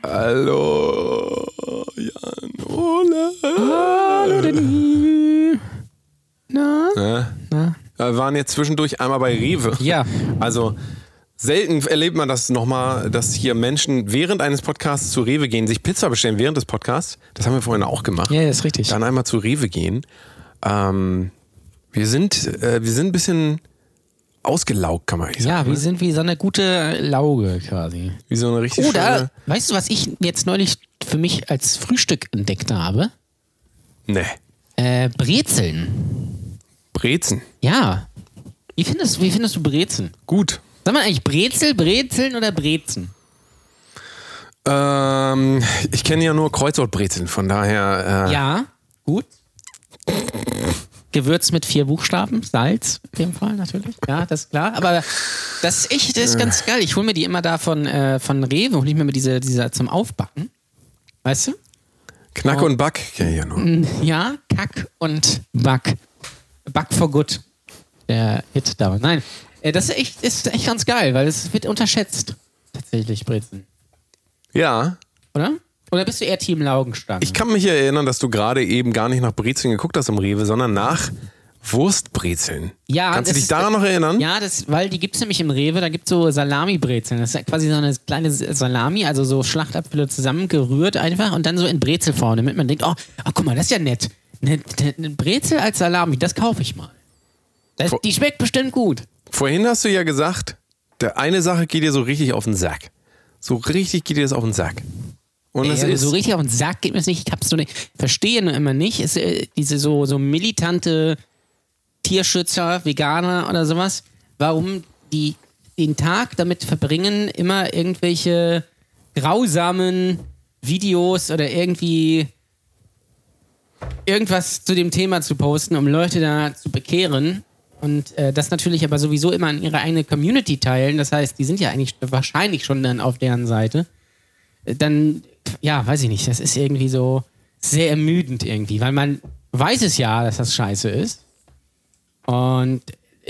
Hallo, Jan Ole. Hallo, Danny. Na? Ja. Wir waren jetzt zwischendurch einmal bei Rewe. Ja. Also selten erlebt man das nochmal, dass hier Menschen während eines Podcasts zu Rewe gehen, sich Pizza bestellen während des Podcasts. Das haben wir vorhin auch gemacht. Ja, ist richtig. Dann einmal zu Rewe gehen. Ähm, wir sind, äh, wir sind ein bisschen ausgelaugt, kann man eigentlich Ja, sagen. wir ne? sind wie so eine gute Lauge quasi. Wie so eine richtig Oder, schöne... weißt du, was ich jetzt neulich für mich als Frühstück entdeckt habe? Nee, Äh, Brezeln. Brezen. Ja. Wie findest, wie findest du Brezeln? Gut. Sag mal eigentlich Brezel, Brezeln oder Brezen? Ähm, ich kenne ja nur Kreuzwortbrezeln, von daher... Äh, Ja, gut. Gewürzt mit vier Buchstaben, Salz in dem Fall natürlich. Ja, das ist klar. Aber das ist echt, das ist ganz geil. Ich hole mir die immer da von, äh, von Rewe, hole ich mir diese, diese zum Aufbacken. Weißt du? Knack und Back kenne ich ja nur. Ja, Kack und Back. Back for Good. Der Hit damals. Nein, äh, das ist echt, ist echt ganz geil, weil es wird unterschätzt. Tatsächlich, Brezeln. Ja, Oder? Oder bist du eher Team Laugenstangen? ich kann mich erinnern, dass du gerade eben gar nicht nach Brezeln geguckt hast im Rewe, sondern nach Wurstbrezeln. Ja, Kannst du dich daran noch erinnern? Ja, das, weil die gibt es nämlich im Rewe, da gibt es so Salami-Brezeln. Das ist quasi so eine kleine Salami, also so Schlachtabfülle zusammengerührt einfach und dann so in Brezelform, damit man denkt, oh, oh guck mal, das ist ja nett. Eine, eine Brezel als Salami, das kaufe ich mal. Das, Vor- die schmeckt bestimmt gut. Vorhin hast du ja gesagt, der eine Sache geht dir so richtig auf den Sack. So richtig geht dir das auf den Sack. Und es Ey, ist so richtig auf den Sack geht mir das nicht. Ich hab's so nicht, verstehe nur immer nicht. Ist, äh, diese so, so militante Tierschützer, Veganer oder sowas, warum die den Tag damit verbringen, immer irgendwelche grausamen Videos oder irgendwie irgendwas zu dem Thema zu posten, um Leute da zu bekehren. Und äh, das natürlich aber sowieso immer an ihre eigene Community teilen. Das heißt, die sind ja eigentlich wahrscheinlich schon dann auf deren Seite dann, ja, weiß ich nicht, das ist irgendwie so sehr ermüdend irgendwie, weil man weiß es ja, dass das scheiße ist. Und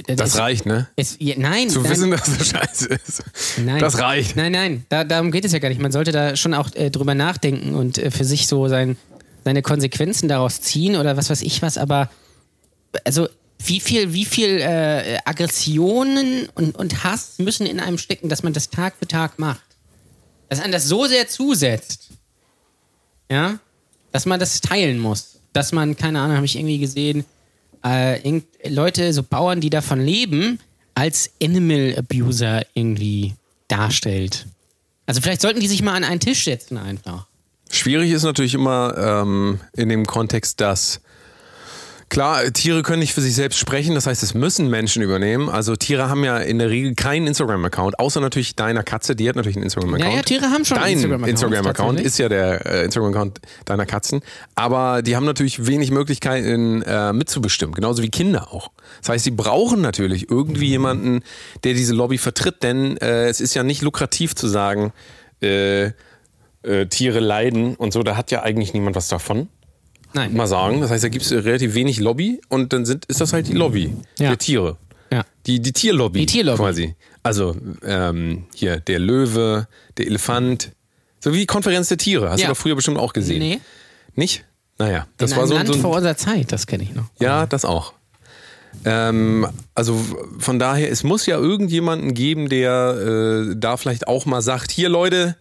das ist, reicht, ne? ist, ja, nein, Zu nein, wissen, dass das scheiße ist. nein, Das reicht. Nein, nein, da, darum geht es ja gar nicht. Man sollte da schon auch äh, drüber nachdenken und äh, für sich so sein, seine Konsequenzen daraus ziehen oder was weiß ich was, aber also wie viel, wie viel äh, Aggressionen und, und Hass müssen in einem stecken, dass man das Tag für Tag macht? Dass einem das so sehr zusetzt, ja, dass man das teilen muss. Dass man, keine Ahnung, habe ich irgendwie gesehen, äh, irgend- Leute, so Bauern, die davon leben, als Animal Abuser irgendwie darstellt. Also vielleicht sollten die sich mal an einen Tisch setzen einfach. Schwierig ist natürlich immer ähm, in dem Kontext, dass klar, Tiere können nicht für sich selbst sprechen, das heißt, es müssen Menschen übernehmen. Also Tiere haben ja in der Regel keinen Instagram-Account, außer natürlich deiner Katze, die hat natürlich einen Instagram-Account. Ja, ja, Tiere haben schon einen Dein Instagram-Account, Instagram-Account ist ja der äh, Instagram-Account deiner Katzen, aber die haben natürlich wenig Möglichkeiten äh, mitzubestimmen, genauso wie Kinder auch. Das heißt, sie brauchen natürlich irgendwie jemanden, der diese Lobby vertritt, denn äh, es ist ja nicht lukrativ zu sagen, äh, äh, Tiere leiden und so, da hat ja eigentlich niemand was davon. Nein. Mal sagen. Das heißt, da gibt es relativ wenig Lobby und dann sind, ist das halt die Lobby Ja. der Tiere. Ja. Die, die Tierlobby. Die Tierlobby. Quasi. Also ähm, hier der Löwe, der Elefant. So wie die Konferenz der Tiere. Hast Ja. du doch früher bestimmt auch gesehen. Nee. Nicht? Naja, das In war so, Land so ein, vor unserer Zeit, das kenne ich noch. Ja, das auch. Ähm, also von daher, es muss ja irgendjemanden geben, der äh, da vielleicht auch mal sagt, hier Leute,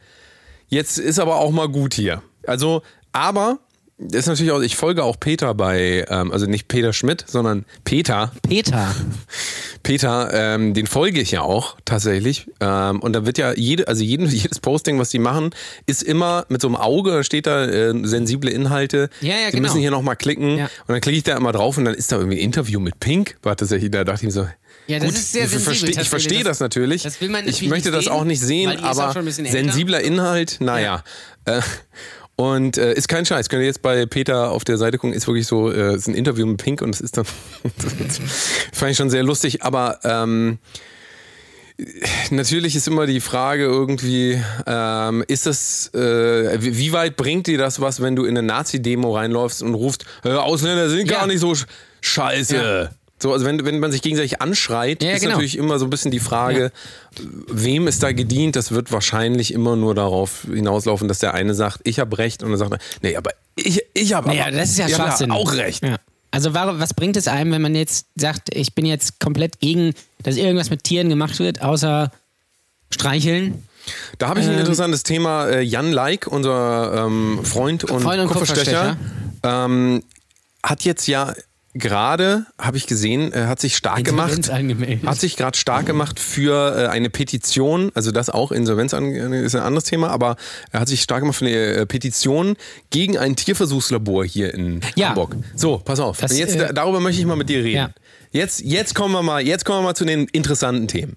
jetzt ist aber auch mal gut hier. Also, aber das ist natürlich auch, ich folge auch Peter bei, ähm, also nicht Peter Schmidt, sondern Peter. Peter. Peter, ähm, den folge ich ja auch tatsächlich. Ähm, und da wird ja jede, also jeden, jedes Posting, was die machen, ist immer mit so einem Auge, steht da äh, sensible Inhalte. Ja, ja, Sie genau. müssen hier nochmal klicken. Ja. Und dann klicke ich da immer drauf und dann ist da irgendwie ein Interview mit Pink. War tatsächlich, da dachte ich mir so. Ja, das gut, ist sehr sensibel, verstehe, ich verstehe das, Das- natürlich. das will man ich möchte das sehen, auch nicht sehen, die aber sensibler Inhalt, naja. Äh, und äh, ist kein Scheiß. Könnt ihr jetzt bei Peter auf der Seite gucken, ist wirklich so, äh, ist ein Interview mit Pink und es ist dann, fand ich schon sehr lustig, aber ähm, Natürlich ist immer die Frage irgendwie, ähm, ist das, äh, wie weit bringt dir das was, wenn du in eine Nazi-Demo reinläufst und rufst, Ausländer sind Ja. gar nicht so sch scheiße. Ja. So, also wenn, wenn man sich gegenseitig anschreit, Ja, ist genau. natürlich immer so ein bisschen die Frage, wem ist da gedient? Das wird wahrscheinlich immer nur darauf hinauslaufen, dass der eine sagt, ich habe recht und dann sagt nee, aber ich, ich habe Naja, das ist ja Schwachsinn. auch recht. Ja. Also was bringt es einem, wenn man jetzt sagt, ich bin jetzt komplett gegen, dass irgendwas mit Tieren gemacht wird, außer streicheln? Da habe ich ein Ähm, interessantes Thema. Äh, Jan Like, unser ähm, Freund und, Freund und Kupferstecher, ähm, hat jetzt ja gerade, habe ich gesehen, äh, hat sich stark Insolvenz gemacht. angemeldet. Hat sich gerade stark gemacht für äh, eine Petition, also das auch, Insolvenz an, ist ein anderes Thema, aber er hat sich stark gemacht für eine äh, Petition gegen ein Tierversuchslabor hier in Ja. Hamburg. So, pass auf. Das, jetzt, äh, da- darüber möchte ich mal mit dir reden. Ja. Jetzt, jetzt kommen wir mal, jetzt kommen wir mal zu den interessanten Themen.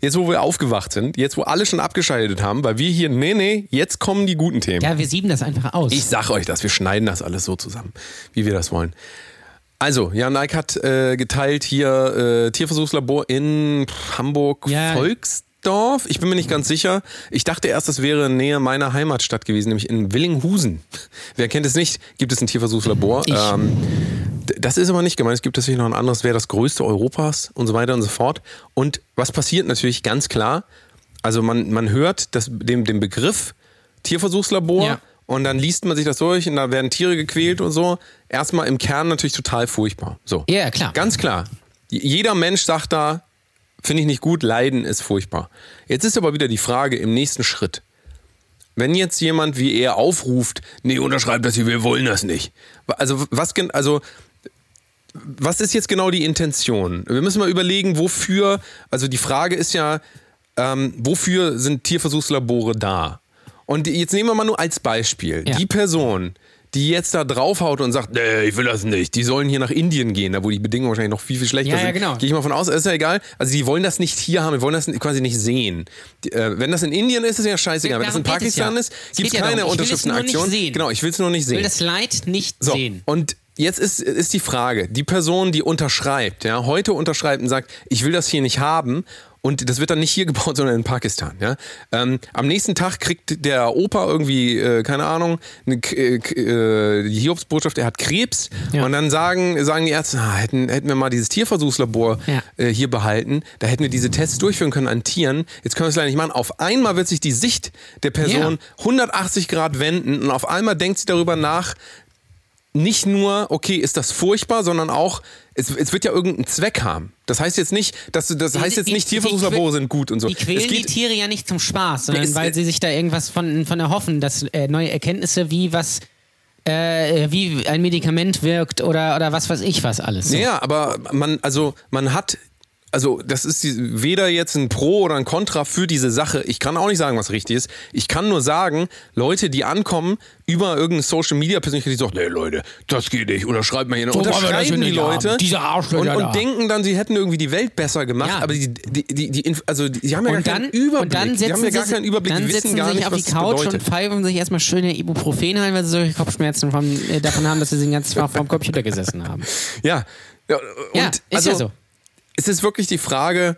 Jetzt, wo wir aufgewacht sind, jetzt, wo alle schon abgeschaltet haben, weil wir hier, nee, nee, jetzt kommen die guten Themen. Ja, wir sieben das einfach aus. Ich sag euch das, wir schneiden das alles so zusammen, wie wir das wollen. Also, Jan Nike hat äh, geteilt hier äh, Tierversuchslabor in Hamburg Ja. Volksdorf. Ich bin mir nicht ganz sicher. Ich dachte erst, das wäre nähe meiner Heimatstadt gewesen, nämlich in Willinghusen. Wer kennt es nicht? Gibt es ein Tierversuchslabor? Ich. Ähm, das ist aber nicht gemeint. Es gibt tatsächlich noch ein anderes, wäre das größte Europas und so weiter und so fort. Und was passiert natürlich ganz klar? Also man, man hört das, den, den Begriff Tierversuchslabor Ja. Und dann liest man sich das durch und da werden Tiere gequält und so. Erstmal im Kern natürlich total furchtbar. So. Ja, klar. Ganz klar. Jeder Mensch sagt da, finde ich nicht gut, Leiden ist furchtbar. Jetzt ist aber wieder die Frage im nächsten Schritt. Wenn jetzt jemand wie er aufruft, nee, unterschreibt das hier, wir wollen das nicht. Also was, also was ist jetzt genau die Intention? Wir müssen mal überlegen, wofür, also die Frage ist ja, ähm, wofür sind Tierversuchslabore da? Und jetzt nehmen wir mal nur als Beispiel, Ja. die Person, die jetzt da draufhaut und sagt, nee, ich will das nicht, die sollen hier nach Indien gehen, da wo die Bedingungen wahrscheinlich noch viel, viel schlechter Ja, ja, sind. genau. Gehe ich mal von aus, ist ja egal. Also die wollen das nicht hier haben, die wollen das quasi nicht sehen. Die, äh, wenn das in Indien ist, ist ja scheißegal. Wenn das in Pakistan ja. ist, gibt es ja keine darum, ich will es nur nicht Unterschriftenaktion. sehen. Genau, ich will es nur nicht ich sehen. will das Leid nicht So, sehen. und jetzt ist, ist die Frage, die Person, die unterschreibt, ja, heute unterschreibt und sagt, ich will das hier nicht haben und das wird dann nicht hier gebaut, sondern in Pakistan, ja. Ähm, am nächsten Tag kriegt der Opa irgendwie, äh, keine Ahnung, eine, äh, äh, die Hiobsbotschaft, er hat Krebs Ja. und dann sagen, sagen die Ärzte, ah, hätten, hätten wir mal dieses Tierversuchslabor Ja. äh, hier behalten, da hätten wir diese Tests durchführen können an Tieren, jetzt können wir es leider nicht machen. Auf einmal wird sich die Sicht der Person 180 Grad wenden und auf einmal denkt sie darüber nach, nicht nur, okay, ist das furchtbar, sondern auch, es, es wird ja irgendeinen Zweck haben. Das heißt jetzt nicht, dass das heißt jetzt Die- nicht, die- Tierversuchslabore die- sind gut und so. Die quälen es die Tiere ja nicht zum Spaß, sondern es- weil sie sich da irgendwas von, von erhoffen, dass äh, neue Erkenntnisse, wie was, äh, wie ein Medikament wirkt oder, oder was weiß ich was alles. So. ja, aber man, also man hat, also das ist die, weder jetzt ein Pro oder ein Contra für diese Sache. Ich kann auch nicht sagen, was richtig ist. Ich kann nur sagen, Leute, die ankommen über irgendeine Social Media Persönlichkeit, die sagt, nee Leute, das geht nicht. Oder schreibt mal hier. So wir das unterschreiben die haben. Leute Diese Arschlöcher und, da. und denken dann, sie hätten irgendwie die Welt besser gemacht. Ja. Aber die, die, die, die, also die, die haben ja Und gar dann, keinen Überblick. und dann die setzen haben ja gar sie, keinen Überblick. dann die wissen setzen gar sich nicht, auf die Couch bedeutet. und pfeifen sich erstmal schöne Ibuprofen ein, weil sie solche Kopfschmerzen vom, äh, davon haben, dass sie den ganzen Tag vorm Computer gesessen haben. Ja. ja, und Ja, ist also, ja so. Es ist wirklich die Frage,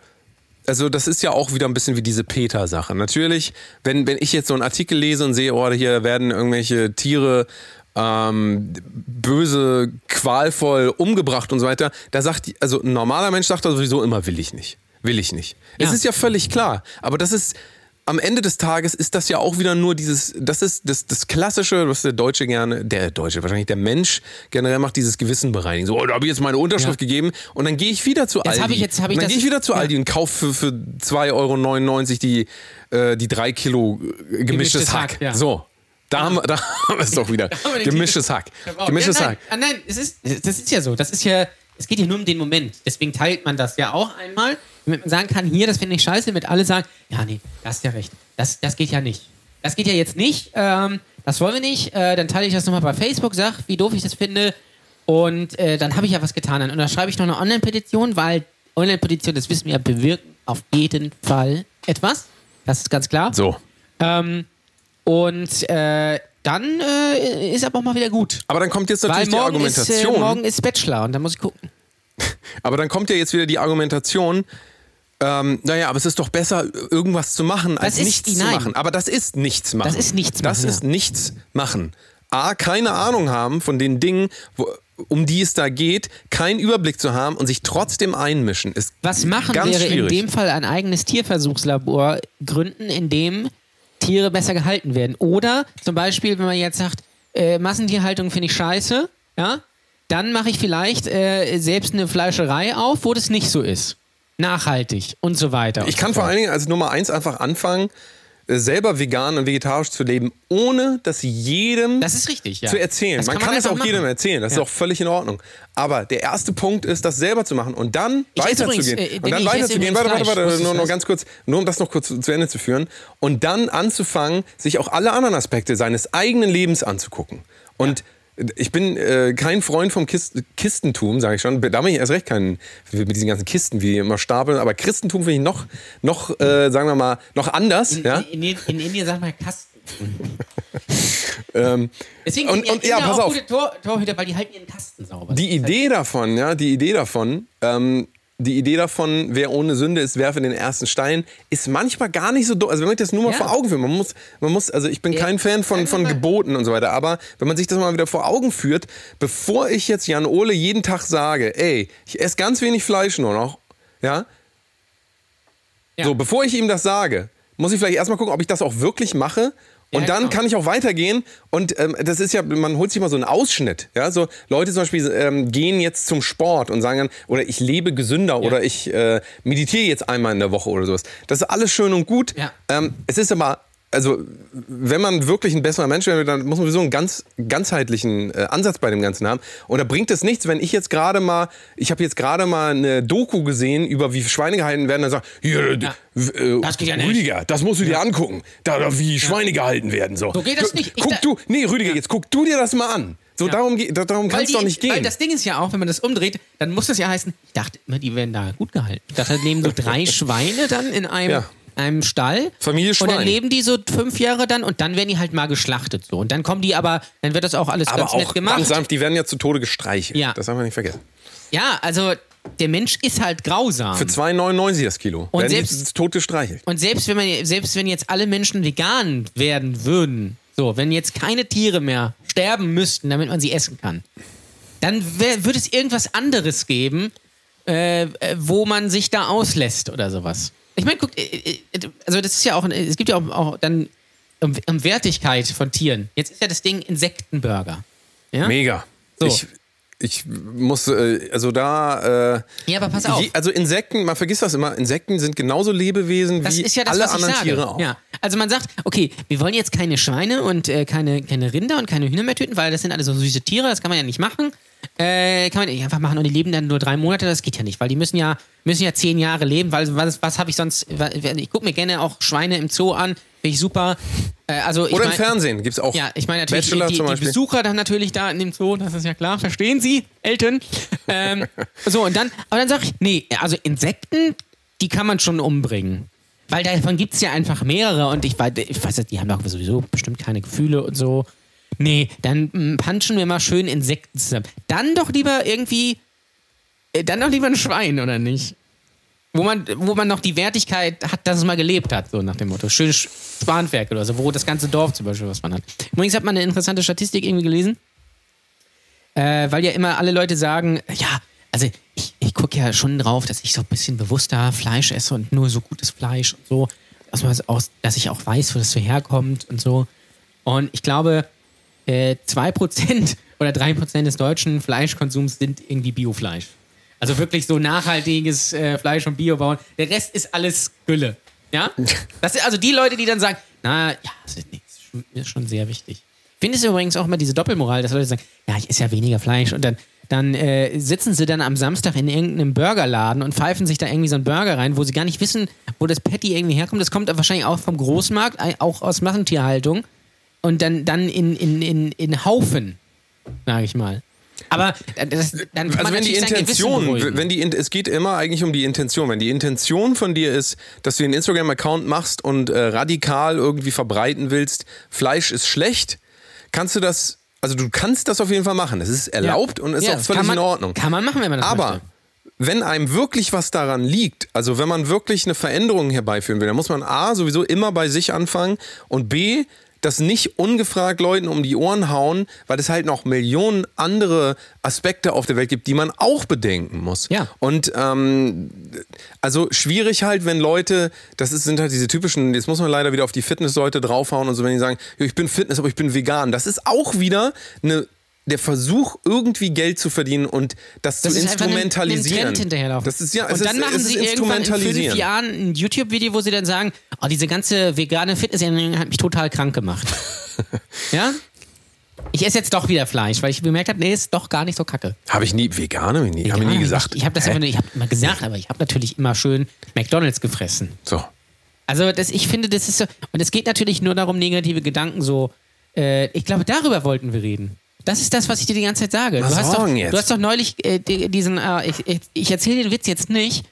also das ist ja auch wieder ein bisschen wie diese Peter-Sache. Natürlich, wenn, wenn ich jetzt so einen Artikel lese und sehe, oh, hier werden irgendwelche Tiere ähm, böse, qualvoll umgebracht und so weiter, da sagt, also ein normaler Mensch sagt da sowieso immer, will ich nicht. Will ich nicht. Ja. Es ist ja völlig klar. Aber das ist, am Ende des Tages ist das ja auch wieder nur dieses, das ist das, das Klassische, was der Deutsche gerne, der Deutsche, wahrscheinlich der Mensch generell macht, dieses Gewissen bereinigen. So, oh, da habe ich jetzt meine Unterschrift Ja. gegeben und dann gehe ich wieder zu Jetzt Aldi. hab ich- jetzt hab ich und dann gehe ich wieder zu Ja. Aldi und kaufe für, für 2,99 Euro die, äh, die drei Kilo äh, gemischtes, Gemischtes Hack. Hack, ja. So. Da haben, wir, da haben wir es doch wieder. Gemischtes Hack. Gemischtes ja, Hack. nein, ah, nein, es ist, das ist ja so. Das ist ja, es geht ja nur um den Moment. Deswegen teilt man das ja auch einmal, damit man sagen kann, hier, das finde ich scheiße, damit alle sagen, ja, nee, da hast ja recht. Das, das geht ja nicht. Das geht ja jetzt nicht. Ähm, das wollen wir nicht. Äh, dann teile ich das nochmal bei Facebook, sag, wie doof ich das finde. Und äh, dann habe ich ja was getan. Und dann schreibe ich noch eine Online-Petition, weil Online-Petition, das wissen wir ja, bewirken auf jeden Fall etwas. Das ist ganz klar. So. Ähm, und äh, dann äh, ist aber auch mal wieder gut. Aber dann kommt jetzt natürlich die morgen ist, äh, Argumentation. morgen ist Bachelor und da muss ich gucken. Aber dann kommt ja jetzt wieder die Argumentation, ähm, naja, aber es ist doch besser, irgendwas zu machen, als ist- nichts zu nein. machen. Aber das ist nichts machen. Das ist nichts Das machen, ist ja. nichts machen. A, keine Ahnung haben von den Dingen, wo, um die es da geht, keinen Überblick zu haben und sich trotzdem einmischen, ist Was machen ganz wäre schwierig. in dem Fall ein eigenes Tierversuchslabor gründen, in dem Tiere besser gehalten werden. Oder zum Beispiel, wenn man jetzt sagt, äh, Massentierhaltung finde ich scheiße, ja, dann mache ich vielleicht äh, selbst eine Fleischerei auf, wo das nicht so ist. Nachhaltig und so weiter. Ich kann so vor allen Dingen als Nummer eins einfach anfangen, äh, selber vegan und vegetarisch zu leben, ohne das jedem Das ist richtig, ja. zu erzählen. Das man kann, es einfach auch jedem machen. erzählen, das Ja. ist auch völlig in Ordnung. Aber der erste Punkt ist, das selber zu machen und dann weiterzugehen. äh, und dann weiterzugehen. Warte, warte, warte, nur das? ganz kurz, nur um das noch kurz zu, zu Ende zu führen. Und dann anzufangen, sich auch alle anderen Aspekte seines eigenen Lebens anzugucken. Und ich bin äh, kein Freund vom Kist Kistentum, sage ich schon. Da bin ich erst recht kein mit diesen ganzen Kisten, wie die immer stapeln. Aber Christentum finde ich noch, noch äh, sagen wir mal, noch anders. In, ja? in, in, in Indien sagt man Kasten. Ähm, Deswegen Und- und- ja, pass auch auf. gute Tor, Torhüter, weil die halten ihren Kasten sauber. Die Idee davon, ja, die Idee davon, ähm, die Idee davon, wer ohne Sünde ist, werfe den ersten Stein, ist manchmal gar nicht so dumm. Also wenn man das nur mal Ja. vor Augen führt, man muss, man muss, also ich bin Ja. kein Fan von, von Geboten und so weiter, aber wenn man sich das mal wieder vor Augen führt, bevor ich jetzt Jan Ole jeden Tag sage, ey, ich esse ganz wenig Fleisch nur noch, ja, Ja. so, bevor ich ihm das sage, muss ich vielleicht erstmal gucken, ob ich das auch wirklich mache. Und Ja, dann genau. kann ich auch weitergehen. Und ähm, das ist ja, man holt sich mal so einen Ausschnitt. Ja, so Leute zum Beispiel ähm, gehen jetzt zum Sport und sagen dann, oder ich lebe gesünder oder ich äh, meditiere jetzt einmal in der Woche oder sowas. Das ist alles schön und gut. Ja. Ähm, es ist aber, also wenn man wirklich ein besserer Mensch werden will, dann muss man sowieso einen ganz ganzheitlichen äh, Ansatz bei dem Ganzen haben. Und da bringt es nichts, wenn ich jetzt gerade mal, ich habe jetzt gerade mal eine Doku gesehen über wie Schweine gehalten werden, dann sagt, hier, Ja. äh, Das geht ja nicht. Rüdiger, das musst du dir angucken, da, wie Schweine gehalten werden. So, So geht das nicht. Ich Guck du, nee, Rüdiger, jetzt guck du dir das mal an. So, Ja. darum, darum kann es doch nicht Weil gehen. das Ding ist ja auch, wenn man das umdreht, dann muss das ja heißen, ich dachte immer, die werden da gut gehalten. Ich dachte, da leben so drei Schweine dann in einem, Ja. Einem Stall. Familie Und dann Schwein. leben die so fünf Jahre dann und dann werden die halt mal geschlachtet. So. Und dann kommen die aber, dann wird das auch alles aber ganz nett auch gemacht. ganz sanft, die werden ja zu Tode gestreichelt. Ja. Das darf man nicht vergessen. Ja, also der Mensch ist halt grausam. Für 2,99 das Kilo. Und werden selbst- Tod gestreichelt. Und selbst wenn, man, selbst wenn jetzt alle Menschen vegan werden würden, so, wenn jetzt keine Tiere mehr sterben müssten, damit man sie essen kann, dann würde es irgendwas anderes geben, äh, äh, wo man sich da auslässt oder sowas. Ich meine, guck, äh, äh, also das ist ja auch, es gibt ja auch, auch dann um, um Wertigkeit von Tieren. Jetzt ist ja das Ding Insektenburger. Ja? Mega. So. Ich, ich muss, äh, also da. Äh, Ja, aber pass auf. je- Also Insekten, man vergisst das immer, Insekten sind genauso Lebewesen Das wie ist ja das, alle anderen sage. Tiere auch. Ja. Also man sagt, okay, wir wollen jetzt keine Schweine und äh, keine, keine Rinder und keine Hühner mehr töten, weil das sind alle so süße Tiere, das kann man ja nicht machen. Äh, kann man nicht einfach machen und die leben dann nur drei Monate, das geht ja nicht, weil die müssen ja, müssen ja zehn Jahre leben, weil was, was habe ich sonst, ich gucke mir gerne auch Schweine im Zoo an, finde ich super. Äh, also ich Oder im mein- Fernsehen gibt es auch. ja, ich meine natürlich Bachelor die, die Beispiel. Besucher dann natürlich da in dem Zoo, das ist ja klar, verstehen Sie, Eltern? ähm, so, und dann, aber dann sage ich, nee, also Insekten, die kann man schon umbringen. Weil davon gibt es ja einfach mehrere und ich weiß, ich weiß, die haben doch sowieso bestimmt keine Gefühle und so. Nee, dann mm, punchen wir mal schön Insekten zusammen. Dann doch lieber irgendwie, äh, dann doch lieber ein Schwein, oder nicht? Wo man, wo man noch die Wertigkeit hat, dass es mal gelebt hat, so nach dem Motto. Schönes Spanferkel oder so, wo das ganze Dorf zum Beispiel was man hat. Übrigens hat man eine interessante Statistik irgendwie gelesen, äh, weil ja immer alle Leute sagen, ja, also ich, ich gucke ja schon drauf, dass ich so ein bisschen bewusster Fleisch esse und nur so gutes Fleisch und so, dass, man aus, dass ich auch weiß, wo das so herkommt und so. Und ich glaube, äh, 2% oder 3% des deutschen Fleischkonsums sind irgendwie Biofleisch. Also wirklich so nachhaltiges äh, Fleisch und Bio bauen. Der Rest ist alles Gülle. Ja? Das sind also die Leute, die dann sagen, na ja, das ist, nicht, das ist schon- sehr wichtig. Findest du übrigens auch immer diese Doppelmoral, dass Leute sagen, ja, ich esse ja weniger Fleisch und dann, dann äh, sitzen sie dann am Samstag in irgendeinem Burgerladen und pfeifen sich da irgendwie so einen Burger rein, wo sie gar nicht wissen, wo das Patty irgendwie herkommt. Das kommt wahrscheinlich auch vom Großmarkt, auch aus Massentierhaltung und dann, dann in, in, in, in Haufen, sage ich mal. Aber das, dann kann Also man wenn die Intention, wenn die, es geht immer eigentlich um die Intention. Wenn die Intention von dir ist, dass du einen Instagram-Account machst und äh, radikal irgendwie verbreiten willst, Fleisch ist schlecht, kannst du das, also du kannst das auf jeden Fall machen. Es ist erlaubt und ist Ja, auch völlig man, in Ordnung. Kann man machen, wenn man das Aber möchte. wenn einem wirklich was daran liegt, also wenn man wirklich eine Veränderung herbeiführen will, dann muss man A, sowieso immer bei sich anfangen und B, das nicht ungefragt Leuten um die Ohren hauen, weil es halt noch Millionen andere Aspekte auf der Welt gibt, die man auch bedenken muss. Ja. Und ähm, also schwierig halt, wenn Leute, das ist, sind halt diese typischen, jetzt muss man leider wieder auf die Fitnessleute draufhauen und so, wenn die sagen, "Ja, ich bin Fitness, aber ich bin vegan. Das ist auch wieder eine der Versuch, irgendwie Geld zu verdienen und das, Das zu einem- instrumentalisieren. einem Trend hinterherlaufen. Das ist ja, und dann ist, machen sie irgendwann in fünf. Jahren ein YouTube-Video, wo sie dann sagen, oh, diese ganze vegane Fitnessernährung hat mich total krank gemacht. ja? Ich esse jetzt doch wieder Fleisch, weil ich bemerkt habe, nee, ist doch gar nicht so kacke. Habe ich nie, vegane, habe ich nie, hab ich nie gesagt. Ich, ich habe das nur, ich habe immer gesagt, aber ich habe natürlich immer schön McDonalds gefressen. So. Also das, ich finde, das ist so. Und es geht natürlich nur darum, negative Gedanken so. Äh, ich glaube, darüber wollten wir reden. Das ist das, was ich dir die ganze Zeit sage. Du, hast doch, du hast doch neulich äh, die- diesen. Äh, ich ich, erzähle den Witz jetzt nicht,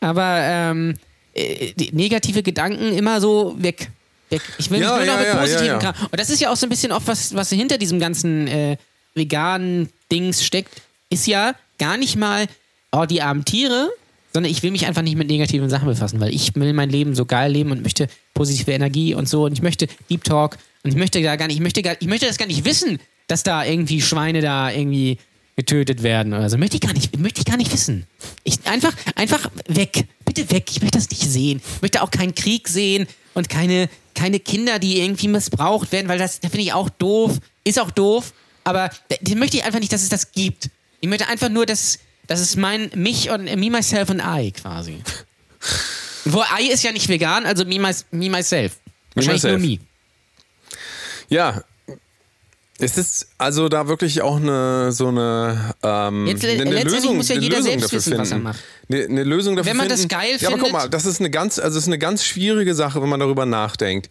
aber ähm, äh, negative Gedanken immer so weg. weg. Ich will Ja, nur ja, noch mit ja, positiven ja, Und das ist ja auch so ein bisschen auch was, was hinter diesem ganzen äh, veganen Dings steckt, ist ja gar nicht mal, oh, die armen Tiere, sondern ich will mich einfach nicht mit negativen Sachen befassen, weil ich will mein Leben so geil leben und möchte positive Energie und so und ich möchte Deep Talk und ich möchte da gar nicht, ich möchte, gar, ich möchte das gar nicht wissen, dass da irgendwie Schweine da irgendwie getötet werden oder so. Möchte ich gar nicht, möchte ich gar nicht wissen. Ich, einfach, einfach weg. Bitte weg. Ich möchte das nicht sehen. Ich möchte auch keinen Krieg sehen und keine, keine Kinder, die irgendwie missbraucht werden, weil das, das finde ich auch doof. Ist auch doof. Aber das möchte ich einfach nicht, dass es das gibt. Ich möchte einfach nur, dass, dass es mein, mich und me, myself und I quasi. Wo I ist ja nicht vegan, also me, my, me myself. Wahrscheinlich myself. nur me. Ja. Es ist also da wirklich auch eine so eine, ähm, Jetzt, eine, eine Lösung, muss ja eine jeder Lösung selbst dafür wissen, finden. was er macht. Eine, eine Lösung dafür Wenn man das finden. geil ja, aber guck findet- mal, das ist eine ganz, also ist eine ganz schwierige Sache, wenn man darüber nachdenkt.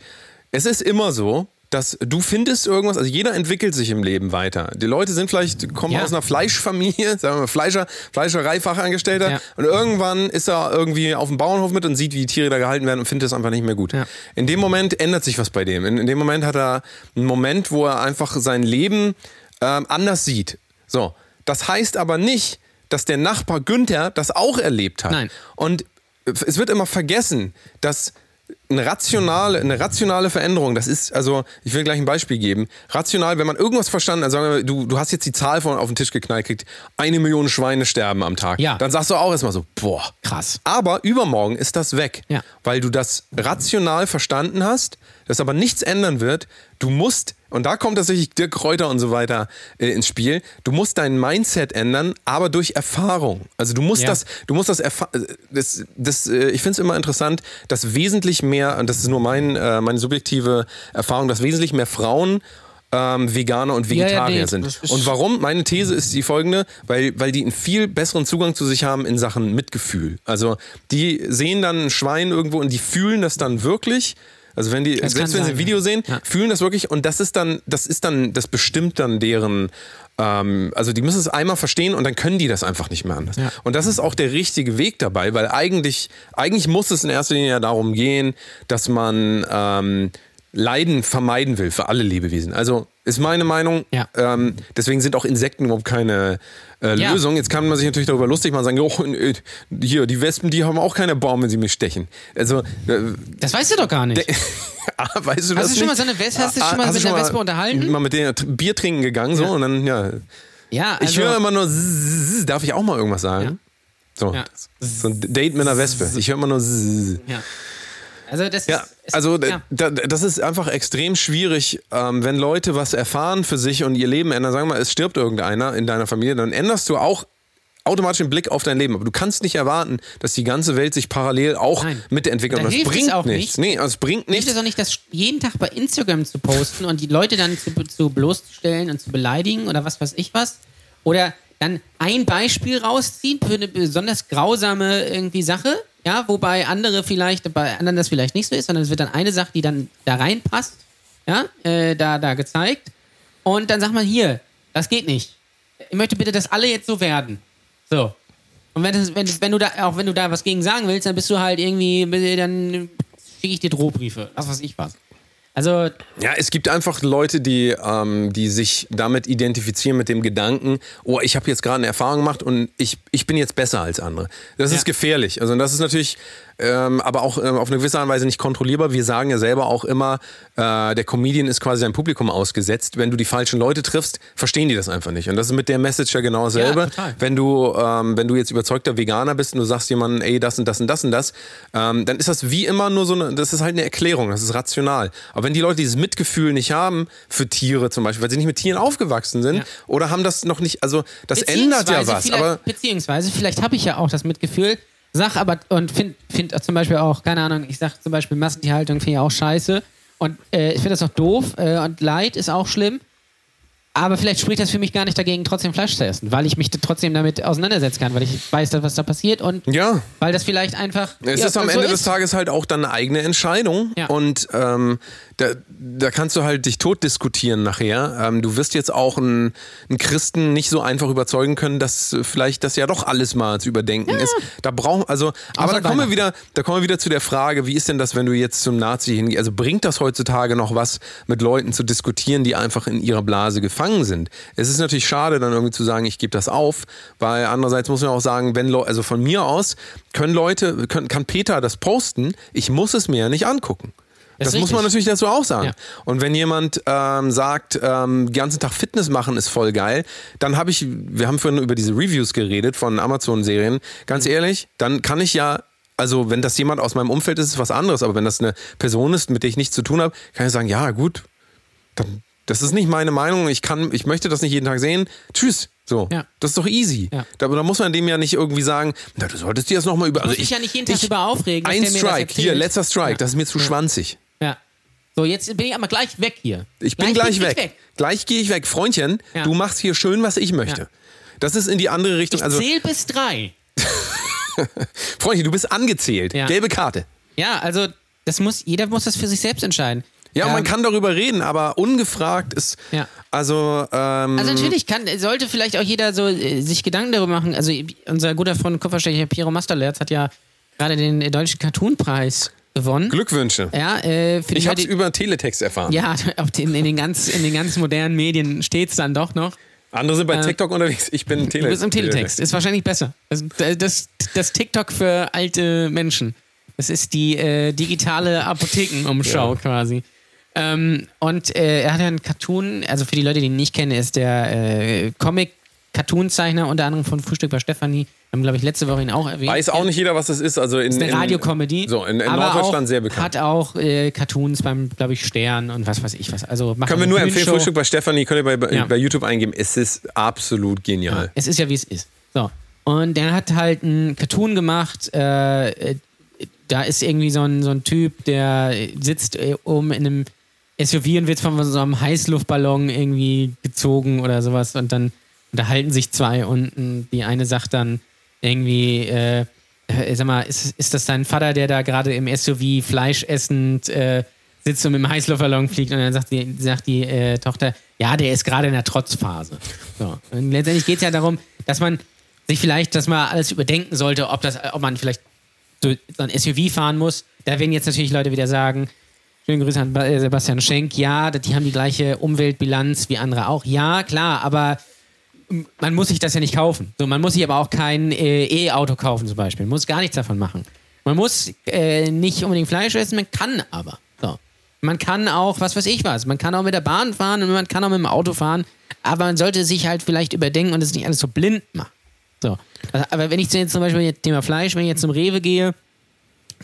Es ist immer so, dass du findest irgendwas, also jeder entwickelt sich im Leben weiter. Die Leute sind vielleicht, kommen Ja. aus einer Fleischfamilie, sagen wir mal Fleischer, Fleischereifachangestellter Ja. und irgendwann ist er irgendwie auf dem Bauernhof mit und sieht, wie die Tiere da gehalten werden und findet das einfach nicht mehr gut. Ja. In dem Moment ändert sich was bei dem. In, in dem Moment hat er einen Moment, wo er einfach sein Leben ähm, anders sieht. So, das heißt aber nicht, dass der Nachbar Günther das auch erlebt hat. Nein. Und es wird immer vergessen, dass eine rationale, eine rationale Veränderung, das ist, also, ich will gleich ein Beispiel geben. Rational, wenn man irgendwas verstanden hat, sagen wir, du, du hast jetzt die Zahl von auf den Tisch geknallt, kriegt eine Million Schweine sterben am Tag. Ja. Dann sagst du auch erstmal so, boah. Krass. Aber übermorgen ist das weg. Ja. Weil du das rational verstanden hast, das aber nichts ändern wird. Du musst, und da kommt tatsächlich Dirk Kräuter und so weiter äh, ins Spiel, du musst dein Mindset ändern, aber durch Erfahrung. Also du musst Ja. das, du musst das, äh, das, das äh, ich finde es immer interessant, dass wesentlich mehr, und das ist nur mein, äh, meine subjektive Erfahrung, dass wesentlich mehr Frauen ähm, Veganer und Ja, ja, Vegetarier nee, sind. Und warum? Meine These ist die folgende, weil, weil die einen viel besseren Zugang zu sich haben in Sachen Mitgefühl. Also die sehen dann ein Schwein irgendwo und die fühlen das dann wirklich. Also wenn die, Das selbst wenn sie ein Video sehen, Ja. fühlen das wirklich und das ist dann, das ist dann, das bestimmt dann deren, ähm, also die müssen es einmal verstehen und dann können die das einfach nicht mehr anders. Ja. Und das ist auch der richtige Weg dabei, weil eigentlich, eigentlich muss es in erster Linie ja darum gehen, dass man, ähm, Leiden vermeiden will für alle Lebewesen. Also ist meine Meinung. Ja. Ähm, deswegen sind auch Insekten überhaupt keine äh, Ja. Lösung. Jetzt kann man sich natürlich darüber lustig machen und sagen, oh, äh, hier, die Wespen, die haben auch keine Baum, wenn sie mich stechen. Also, äh, Das weißt du doch gar nicht. ah, weißt du das Hast du schon nicht? mal so eine Wespe- hast du Ah, schon mal hast mit einer Wespe unterhalten? Mal mit der Bier trinken gegangen, so, und dann, ja. ja, also, Ich höre immer nur, zzzz, darf ich auch mal irgendwas sagen? Ja. So, Ja. so ein Date mit einer Wespe. Ich höre immer nur, zzzz. ja. Also das Ja, ist, es- also ja. da, das ist einfach extrem schwierig, ähm, wenn Leute was erfahren für sich und ihr Leben ändern. Sagen wir mal, es stirbt irgendeiner in deiner Familie, dann änderst du auch automatisch den Blick auf dein Leben. Aber du kannst nicht erwarten, dass die ganze Welt sich parallel auch Nein. mitentwickelt. Und das hilft es bringt auch nichts. nicht. Nee, also es bringt Hilft nichts. es auch nicht, das jeden Tag bei Instagram zu posten und die Leute dann zu, zu bloßzustellen und zu beleidigen oder was weiß ich was? Oder dann ein Beispiel rausziehen für eine besonders grausame irgendwie Sache, ja, wobei andere vielleicht, bei anderen das vielleicht nicht so ist, sondern es wird dann eine Sache, die dann da reinpasst, ja, äh, da, da gezeigt. Und dann sagt man hier, das geht nicht. Ich möchte bitte, dass alle jetzt so werden. So. Und wenn, das, wenn, wenn du da, auch wenn du da was gegen sagen willst, dann bist du halt irgendwie, dann schicke ich dir Drohbriefe. Was weiß ich was. Also, Ja, es gibt einfach Leute, die, ähm, die sich damit identifizieren mit dem Gedanken, oh, ich habe jetzt gerade eine Erfahrung gemacht und ich, ich bin jetzt besser als andere. Das Ja. ist gefährlich. Also das ist natürlich ähm, aber auch ähm, auf eine gewisse Art und Weise nicht kontrollierbar. Wir sagen ja selber auch immer, äh, der Comedian ist quasi sein Publikum ausgesetzt. Wenn du die falschen Leute triffst, verstehen die das einfach nicht. Und das ist mit der Message ja genau dasselbe. total. wenn du, ähm, wenn du jetzt überzeugter Veganer bist und du sagst jemandem, ey, das und das und das und das, ähm, dann ist das wie immer nur so eine, das ist halt eine Erklärung, das ist rational. Aber wenn die Leute dieses Mitgefühl nicht haben für Tiere zum Beispiel, weil sie nicht mit Tieren aufgewachsen sind Ja. oder haben das noch nicht, also das ändert ja was. vielleicht- Aber beziehungsweise, vielleicht habe ich ja auch das Mitgefühl, sag aber und finde find zum Beispiel auch, keine Ahnung, ich sag zum Beispiel Massentierhaltung finde ich auch scheiße und äh, ich finde das auch doof äh, und Leid ist auch schlimm. Aber vielleicht spricht das für mich gar nicht dagegen, trotzdem Fleisch zu essen, weil ich mich trotzdem damit auseinandersetzen kann, weil ich weiß, was da passiert und ja, weil das vielleicht einfach. Es ja, ist am so Ende ist. des Tages halt auch deine eigene Entscheidung. Ja. Und ähm, da, da kannst du halt dich tot diskutieren nachher. Ähm, du wirst jetzt auch einen, einen Christen nicht so einfach überzeugen können, dass vielleicht das ja doch alles mal zu überdenken ist. Da brauchen, also, aber da kommen wir wieder, da kommen wir wieder zu der Frage, wie ist denn das, wenn du jetzt zum Nazi hingehst? Also bringt das heutzutage noch was, mit Leuten zu diskutieren, die einfach in ihrer Blase gefangen sind? Es ist natürlich schade, dann irgendwie zu sagen, ich gebe das auf, weil andererseits muss man auch sagen, wenn Leute, also von mir aus können Leute, können, kann Peter das posten, ich muss es mir ja nicht angucken. Das Das, muss man natürlich dazu auch sagen. Ja. Und wenn jemand ähm, sagt, ähm, den ganzen Tag Fitness machen ist voll geil, dann habe ich, wir haben vorhin über diese Reviews geredet von Amazon-Serien. Ganz Mhm. ehrlich, dann kann ich ja, also wenn das jemand aus meinem Umfeld ist, ist es was anderes. Aber wenn das eine Person ist, mit der ich nichts zu tun habe, kann ich sagen, ja gut, dann, das ist nicht meine Meinung. Ich kann, ich möchte das nicht jeden Tag sehen. Tschüss. So, Ja. das ist doch easy. Ja. Da, da muss man dem ja nicht irgendwie sagen, na, du solltest dir das nochmal über. muss Also mich ja nicht jeden Tag drüber aufregen, Ein Strike, hier, letzter Strike, Ja. das ist mir zu schwanzig. Ja. So, jetzt bin ich aber gleich weg hier. Ich bin gleich, bin ich weg. Gleich gehe ich weg. Freundchen, du machst hier schön, was ich möchte. Das ist in die andere Richtung. Ich Also, zähl bis drei. Freundchen, du bist angezählt. Ja. Gelbe Karte. Ja, also das muss, jeder muss das für sich selbst entscheiden. Ja, Ähm, man kann darüber reden, aber ungefragt ist. Ja. Also, ähm, Also natürlich kann, sollte vielleicht auch jeder so äh, sich Gedanken darüber machen. Also unser guter Freund Kupferstecher Piero Masterlerz hat ja gerade den äh, deutschen Cartoon-Preis gewonnen. Glückwünsche. Ja, äh, für Ich habe es über Teletext erfahren. ja, auf den, in, den ganz, in den ganz modernen Medien steht es dann doch noch. Andere sind bei Äh, TikTok unterwegs. Ich bin Tele Du bist im Teletext. Ist wahrscheinlich besser. Das, das, das TikTok für alte Menschen. Das ist die äh, digitale Apothekenumschau Ja. quasi. Ähm, und äh, er hat ja einen Cartoon, also für die Leute, die ihn nicht kennen, ist der äh, Comic-Cartoon-Zeichner, unter anderem von Frühstück bei Stefanie. Haben, glaube ich, letzte Woche ihn auch erwähnt. Weiß auch nicht jeder, was das ist. Also in, ist eine in- Radiokomödie. So, in, in Norddeutschland sehr bekannt. Hat auch äh, Cartoons beim, glaube ich, Stern und was weiß ich was. Also Können wir nur empfehlen. Frühstück bei Stefanie, könnt ihr bei, Ja. bei YouTube eingeben. Es ist absolut genial. Es ist ja, wie es ist. So. Und der hat halt einen Cartoon gemacht. Äh, äh, da ist irgendwie so ein, so ein Typ, der sitzt äh, oben in einem SUV und wird von so einem Heißluftballon irgendwie gezogen oder sowas. Und dann unterhalten sich zwei und die eine sagt dann irgendwie, äh, äh, sag mal, ist, ist das dein Vater, der da gerade im SUV Fleisch essend äh, sitzt und mit dem Heißluftballon fliegt? Und dann sagt die, sagt die äh, Tochter, ja, der ist gerade in der Trotzphase. So. Und letztendlich geht es ja darum, dass man sich vielleicht, dass man alles überdenken sollte, ob, das, ob man vielleicht so, ein SUV fahren muss. Da werden jetzt natürlich Leute wieder sagen, Schöne Grüße an äh, Sebastian Schenk. Ja, die haben die gleiche Umweltbilanz wie andere auch. Ja, klar, aber man muss sich das ja nicht kaufen. So, man muss sich aber auch kein äh, E-Auto kaufen zum Beispiel. Man muss gar nichts davon machen. Man muss äh, nicht unbedingt Fleisch essen, man kann aber. So. Man kann auch, was weiß ich was, man kann auch mit der Bahn fahren und man kann auch mit dem Auto fahren, aber man sollte sich halt vielleicht überdenken und es nicht alles so blind machen. So. Also, aber wenn ich jetzt zum Beispiel jetzt Thema Fleisch, wenn ich jetzt zum Rewe gehe,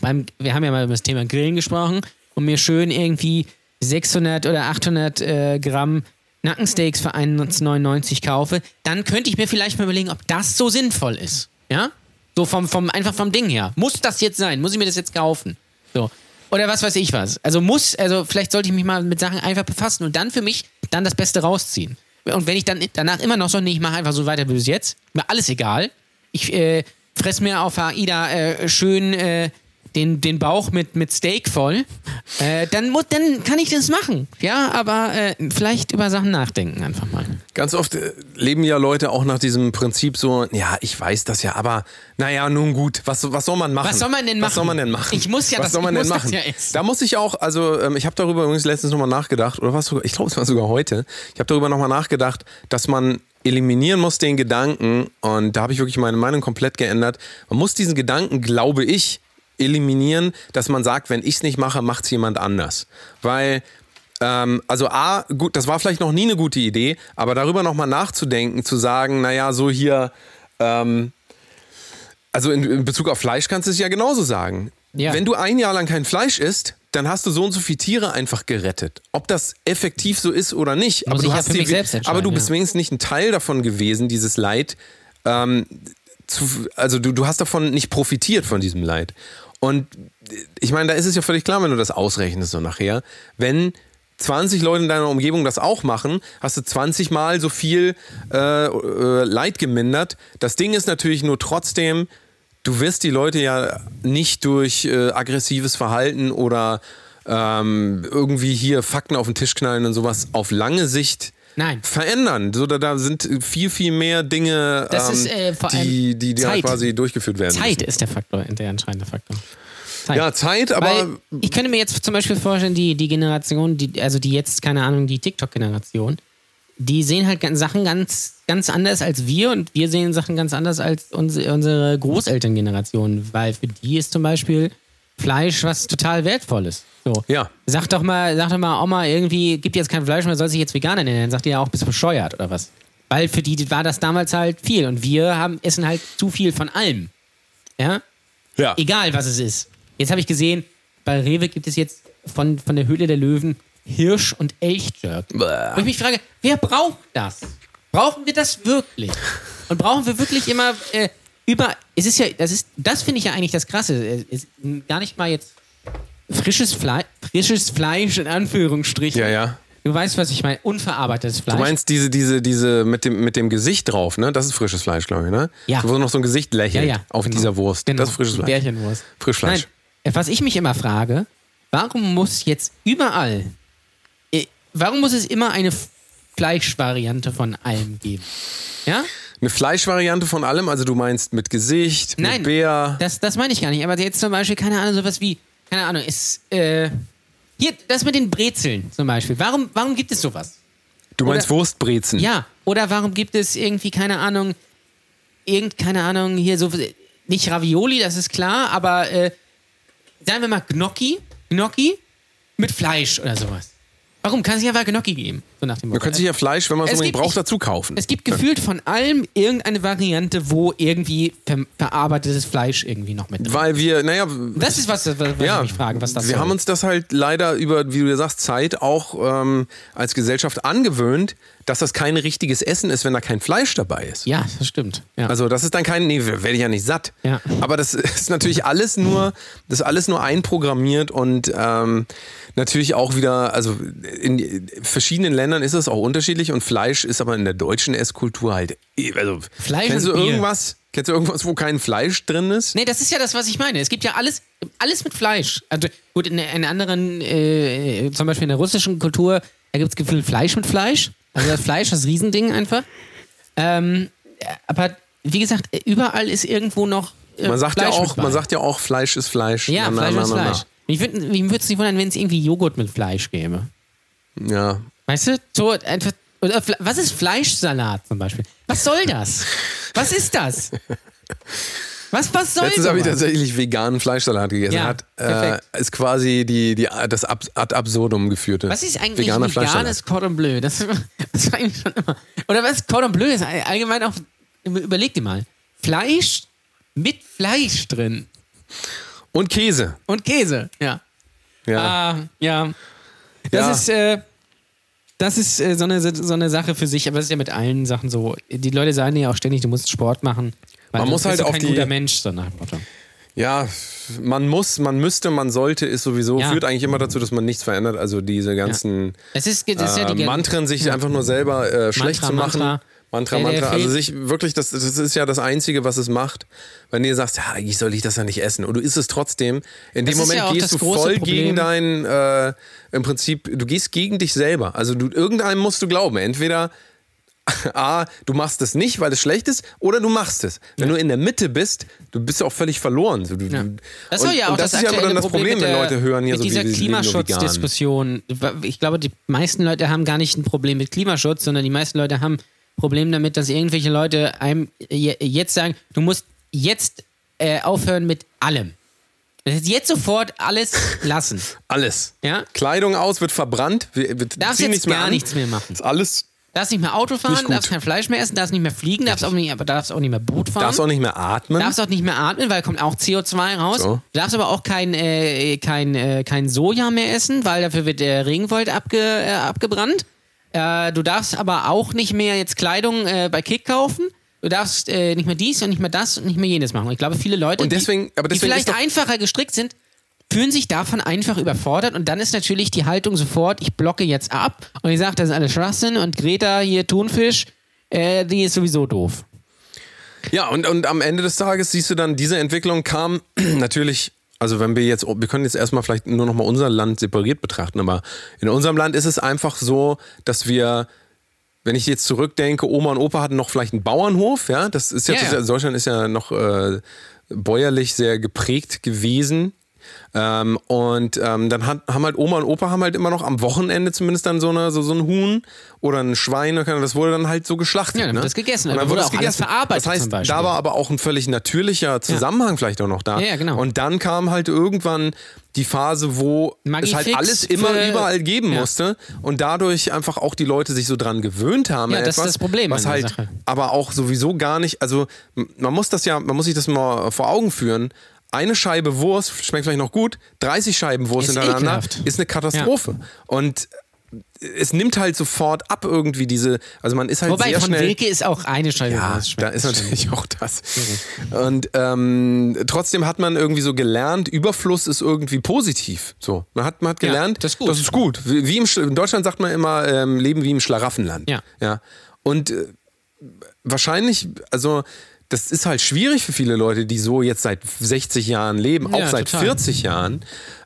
beim, wir haben ja mal über das Thema Grillen gesprochen und mir schön irgendwie 600 oder 800 äh, Gramm Nackensteaks für 1,99 kaufe, dann könnte ich mir vielleicht mal überlegen, ob das so sinnvoll ist. Ja? So vom, vom, einfach vom Ding her. Muss das jetzt sein? Muss ich mir das jetzt kaufen? So. Oder was weiß ich was. Also muss, also vielleicht sollte ich mich mal mit Sachen einfach befassen und dann für mich dann das Beste rausziehen. Und wenn ich dann danach immer noch so, nee, ich mache einfach so weiter wie bis jetzt, mir alles egal. Ich äh, fress mir auf AIDA äh, schön äh, den, den Bauch mit, mit Steak voll, äh, dann, muss, dann kann ich das machen. Ja, aber äh, vielleicht über Sachen nachdenken einfach mal. Ganz oft äh, leben ja Leute auch nach diesem Prinzip so, ja, ich weiß das ja, aber naja, nun gut, was, was soll man machen? Was soll man denn Was soll machen? man denn machen? Ich muss ja was das- soll man denn machen? ja. Da muss ich auch, also ähm, ich habe darüber übrigens letztens nochmal nachgedacht, oder was sogar, ich glaube, es war sogar heute, ich habe darüber nochmal nachgedacht, dass man eliminieren muss den Gedanken, und da habe ich wirklich meine Meinung komplett geändert, man muss diesen Gedanken, glaube ich, eliminieren, dass man sagt, wenn ich es nicht mache, macht es jemand anders. Weil ähm, also A, gut, das war vielleicht noch nie eine gute Idee, aber darüber nochmal nachzudenken, zu sagen, naja, so hier, ähm, also in, in Bezug auf Fleisch kannst du es ja genauso sagen. Ja. Wenn du ein Jahr lang kein Fleisch isst, dann hast du so und so viele Tiere einfach gerettet. Ob das effektiv so ist oder nicht, aber ich du ja hast die- selbst aber du bist ja. wenigstens nicht ein Teil davon gewesen, dieses Leid. Ähm, zu, also du, du hast davon nicht profitiert von diesem Leid. Und ich meine, da ist es ja völlig klar, wenn du das ausrechnest so nachher, wenn 20 Leute in deiner Umgebung das auch machen, hast du 20 Mal so viel äh, äh, Leid gemindert. Das Ding ist natürlich nur trotzdem, du wirst die Leute ja nicht durch äh, aggressives Verhalten oder ähm, irgendwie hier Fakten auf den Tisch knallen und sowas auf lange Sicht Nein. verändern. So, da, da sind viel, viel mehr Dinge, Das ähm, ist, äh, die, die, die Zeit. quasi durchgeführt werden. Zeit müssen. ist der Faktor, der entscheidende Faktor. Zeit. Ja, Zeit, aber Weil ich könnte mir jetzt zum Beispiel vorstellen, die, die Generation, die, also die jetzt, keine Ahnung, die TikTok-Generation, die sehen halt Sachen ganz, ganz anders als wir und wir sehen Sachen ganz anders als unsere, unsere Großelterngeneration, weil für die ist zum Beispiel Fleisch was total Wertvolles. So. Ja. Sag doch mal, sag doch mal, Oma, irgendwie gibt jetzt kein Fleisch mehr, soll sich jetzt Veganer nennen. Dann sagt die ja auch, bist bescheuert oder was? Weil für die war das damals halt viel und wir haben, essen halt zu viel von allem. Ja? ja. Egal, was es ist. Jetzt habe ich gesehen, bei Rewe gibt es jetzt von, von der Höhle der Löwen Hirsch- und Elchjerk. Wo ich mich frage, wer braucht das? Brauchen wir das wirklich? Und brauchen wir wirklich immer äh, über. Es ist ja, das ist, das finde ich ja eigentlich das Krasse. Es ist gar nicht mal jetzt frisches Fleisch, frisches Fleisch in Anführungsstrichen. Ja, ja. Du weißt, was ich meine. Unverarbeitetes Fleisch. Du meinst diese, diese, diese mit dem, mit dem Gesicht drauf, ne? Das ist frisches Fleisch, glaube ich, ne? Ja. Wo noch so ein Gesicht ja, lächelt ja, auf genau. dieser Wurst. Genau. Das ist frisches Fleisch. Bärchenwurst. Frischfleisch. Nein, was ich mich immer frage, warum muss jetzt überall, äh, warum muss es immer eine Fleischvariante von allem geben? Ja? Eine Fleischvariante von allem, also du meinst mit Gesicht, Nein, mit Bär. das, das meine ich gar nicht. Aber jetzt zum Beispiel, keine Ahnung, sowas wie, keine Ahnung, ist, äh, hier, das mit den Brezeln zum Beispiel. Warum, warum gibt es sowas? Du meinst oder- Wurstbrezen. Ja, oder warum gibt es irgendwie, keine Ahnung, irgend, keine Ahnung, hier so, nicht Ravioli, das ist klar, aber äh, sagen wir mal Gnocchi, Gnocchi mit Fleisch oder sowas. Warum kann es nicht einfach Gnocchi geben? So nach dem Man Motto. könnte sich ja Fleisch, wenn man es unbedingt braucht, ich- dazu kaufen. es gibt gefühlt von allem irgendeine Variante, wo irgendwie ver verarbeitetes Fleisch irgendwie noch mit drin ist. Weil wir, naja, Das ist was, was, was ja, ich mich frage, was das wir soll. haben uns das halt leider über, wie du ja sagst, Zeit auch ähm, als Gesellschaft angewöhnt, dass das kein richtiges Essen ist, wenn da kein Fleisch dabei ist. Ja, das stimmt. Ja. Also das ist dann kein, nee, werde ich ja nicht satt. Ja. Aber das ist natürlich alles nur, das ist alles nur einprogrammiert und ähm, natürlich auch wieder, also in verschiedenen Ländern ist es auch unterschiedlich und Fleisch ist aber in der deutschen Esskultur halt, also Fleisch kennst du irgendwas? Kennst du irgendwas, wo kein Fleisch drin ist? Nee, das ist ja das, was ich meine. Es gibt ja alles, alles mit Fleisch. Also gut, in, in anderen, äh, zum Beispiel in der russischen Kultur, da gibt es gefühlt Fleisch mit Fleisch. Also das Fleisch, das Riesending einfach. Ähm, aber wie gesagt, überall ist irgendwo noch äh, Man sagt ja Fleisch auch, mit bei. man sagt ja auch, Fleisch ist Fleisch. Ja, Na, Fleisch na, ist na, na. Fleisch. Mich würde es nicht wundern, wenn es irgendwie Joghurt mit Fleisch gäbe. Ja. Weißt du? So einfach. Oder, was ist Fleischsalat zum Beispiel? Was soll das? Was ist das? Was, was soll Letztens habe ich tatsächlich veganen Fleischsalat gegessen. Ja, Hat, äh, ist quasi die, die, das Ab ad absurdum geführte. Was ist eigentlich veganer veganes Fleischsalat. Cordon Bleu? Das, das war eigentlich schon immer. Oder was Cordon Bleu ist all- allgemein auch. Überleg dir mal. Fleisch mit Fleisch drin. Und Käse. Und Käse. Ja. Ja. Ah, ja. Das Ja. ist, äh, das ist äh, so, eine, so eine Sache für sich, aber das ist ja mit allen Sachen so. Die Leute sagen ja auch ständig, du musst Sport machen. Man muss halt auf kein die- guter Mensch, so nach dem Motto. Ja, man muss, man müsste, man sollte, ist sowieso, Ja. führt eigentlich immer dazu, dass man nichts verändert. Also diese ganzen Es ist, das ist ja äh, die Mantren, sich einfach nur selber äh, schlecht Mantra, zu machen. Mantra. Mantra, Der- der Mantra. Also sich wirklich, das, das ist ja das Einzige, was es macht. Wenn du sagst, ja, eigentlich soll ich das ja nicht essen. Und du isst es trotzdem. In Das dem Moment ja gehst du voll Problem. gegen dein, äh, im Prinzip, du gehst gegen dich selber. Also du, irgendeinem musst du glauben. Entweder A, du machst es nicht, weil es schlecht ist, oder du machst es. Wenn du in der Mitte bist, du bist auch völlig verloren. Du, Ja. Das und, ja auch und das, das, ist ja immer dann das Problem, mit wenn der, Leute hören hier mit so dieser wie. Klimaschutzdiskussion. Ich glaube, die meisten Leute haben gar nicht ein Problem mit Klimaschutz, sondern die meisten Leute haben Problem damit, dass irgendwelche Leute einem je- jetzt sagen, du musst jetzt äh, aufhören mit allem. Das jetzt sofort alles lassen. Alles. Ja? Kleidung aus, wird verbrannt. Wir, wir Darfst jetzt nichts gar an. nichts mehr machen. Ist alles. Darfst nicht mehr Auto fahren, darfst kein Fleisch mehr essen, darfst nicht mehr fliegen, darfst auch nicht, aber darfst auch nicht mehr Boot fahren. Darfst auch nicht mehr atmen. darfst auch nicht mehr atmen, weil kommt auch CO2 raus. So. Du darfst aber auch kein, äh, kein, äh, kein Soja mehr essen, weil dafür wird der Regenwald abge, äh, abgebrannt. Äh, du darfst aber auch nicht mehr jetzt Kleidung äh, bei Kick kaufen. Du darfst äh, nicht mehr dies und nicht mehr das und nicht mehr jenes machen. Und ich glaube, viele Leute, Und deswegen- die, aber die vielleicht einfacher gestrickt sind, fühlen sich davon einfach überfordert und dann ist natürlich die Haltung sofort, ich blocke jetzt ab und ich sage, das ist alles Schwachsinn und Greta hier Thunfisch, äh, die ist sowieso doof. Ja, und, und am Ende des Tages siehst du dann, diese Entwicklung kam natürlich, also wenn wir jetzt, wir können jetzt erstmal vielleicht nur noch mal unser Land separiert betrachten, aber in unserem Land ist es einfach so, dass wir, wenn ich jetzt zurückdenke, Oma und Opa hatten noch vielleicht einen Bauernhof, ja, das ist ja, ja Deutschland ist ja noch äh, bäuerlich sehr geprägt gewesen. Ähm, und ähm, dann hat, haben halt Oma und Opa haben halt immer noch am Wochenende zumindest dann so, eine, so, so ein Huhn oder ein Schwein, das wurde dann halt so geschlachtet. Ja, dann ne? wird das gegessen. Und Dann wurde es alles gegessen. verarbeitet Das heißt, da war aber auch ein völlig natürlicher Zusammenhang vielleicht auch noch da. Ja, ja, genau. Und dann kam halt irgendwann die Phase, wo es Magifix halt alles immer überall geben Ja. musste und dadurch einfach auch die Leute sich so dran gewöhnt haben. Ja, an das ist etwas, das Problem Was halt Sache. aber auch sowieso gar nicht, also man muss das ja, man muss sich das mal vor Augen führen. Eine Scheibe Wurst schmeckt vielleicht noch gut, 30 Scheiben Wurst Ist hintereinander ekelhaft. ist eine Katastrophe. Und es nimmt halt sofort ab irgendwie diese, also man ist halt Wobei sehr von schnell. Wilke ist auch eine Scheibe Ja, Wurst da ist natürlich auch das. Und ähm, trotzdem hat man irgendwie so gelernt, Überfluss ist irgendwie positiv. So, man hat, man hat Ja, gelernt, das ist gut. Das ist gut. Wie, im, in Deutschland sagt man immer, ähm, leben wie im Schlaraffenland. Ja. ja. Und äh, wahrscheinlich, also das ist halt schwierig für viele Leute, die so jetzt seit 60 Jahren leben, Ja, auch seit total. 40 Jahren.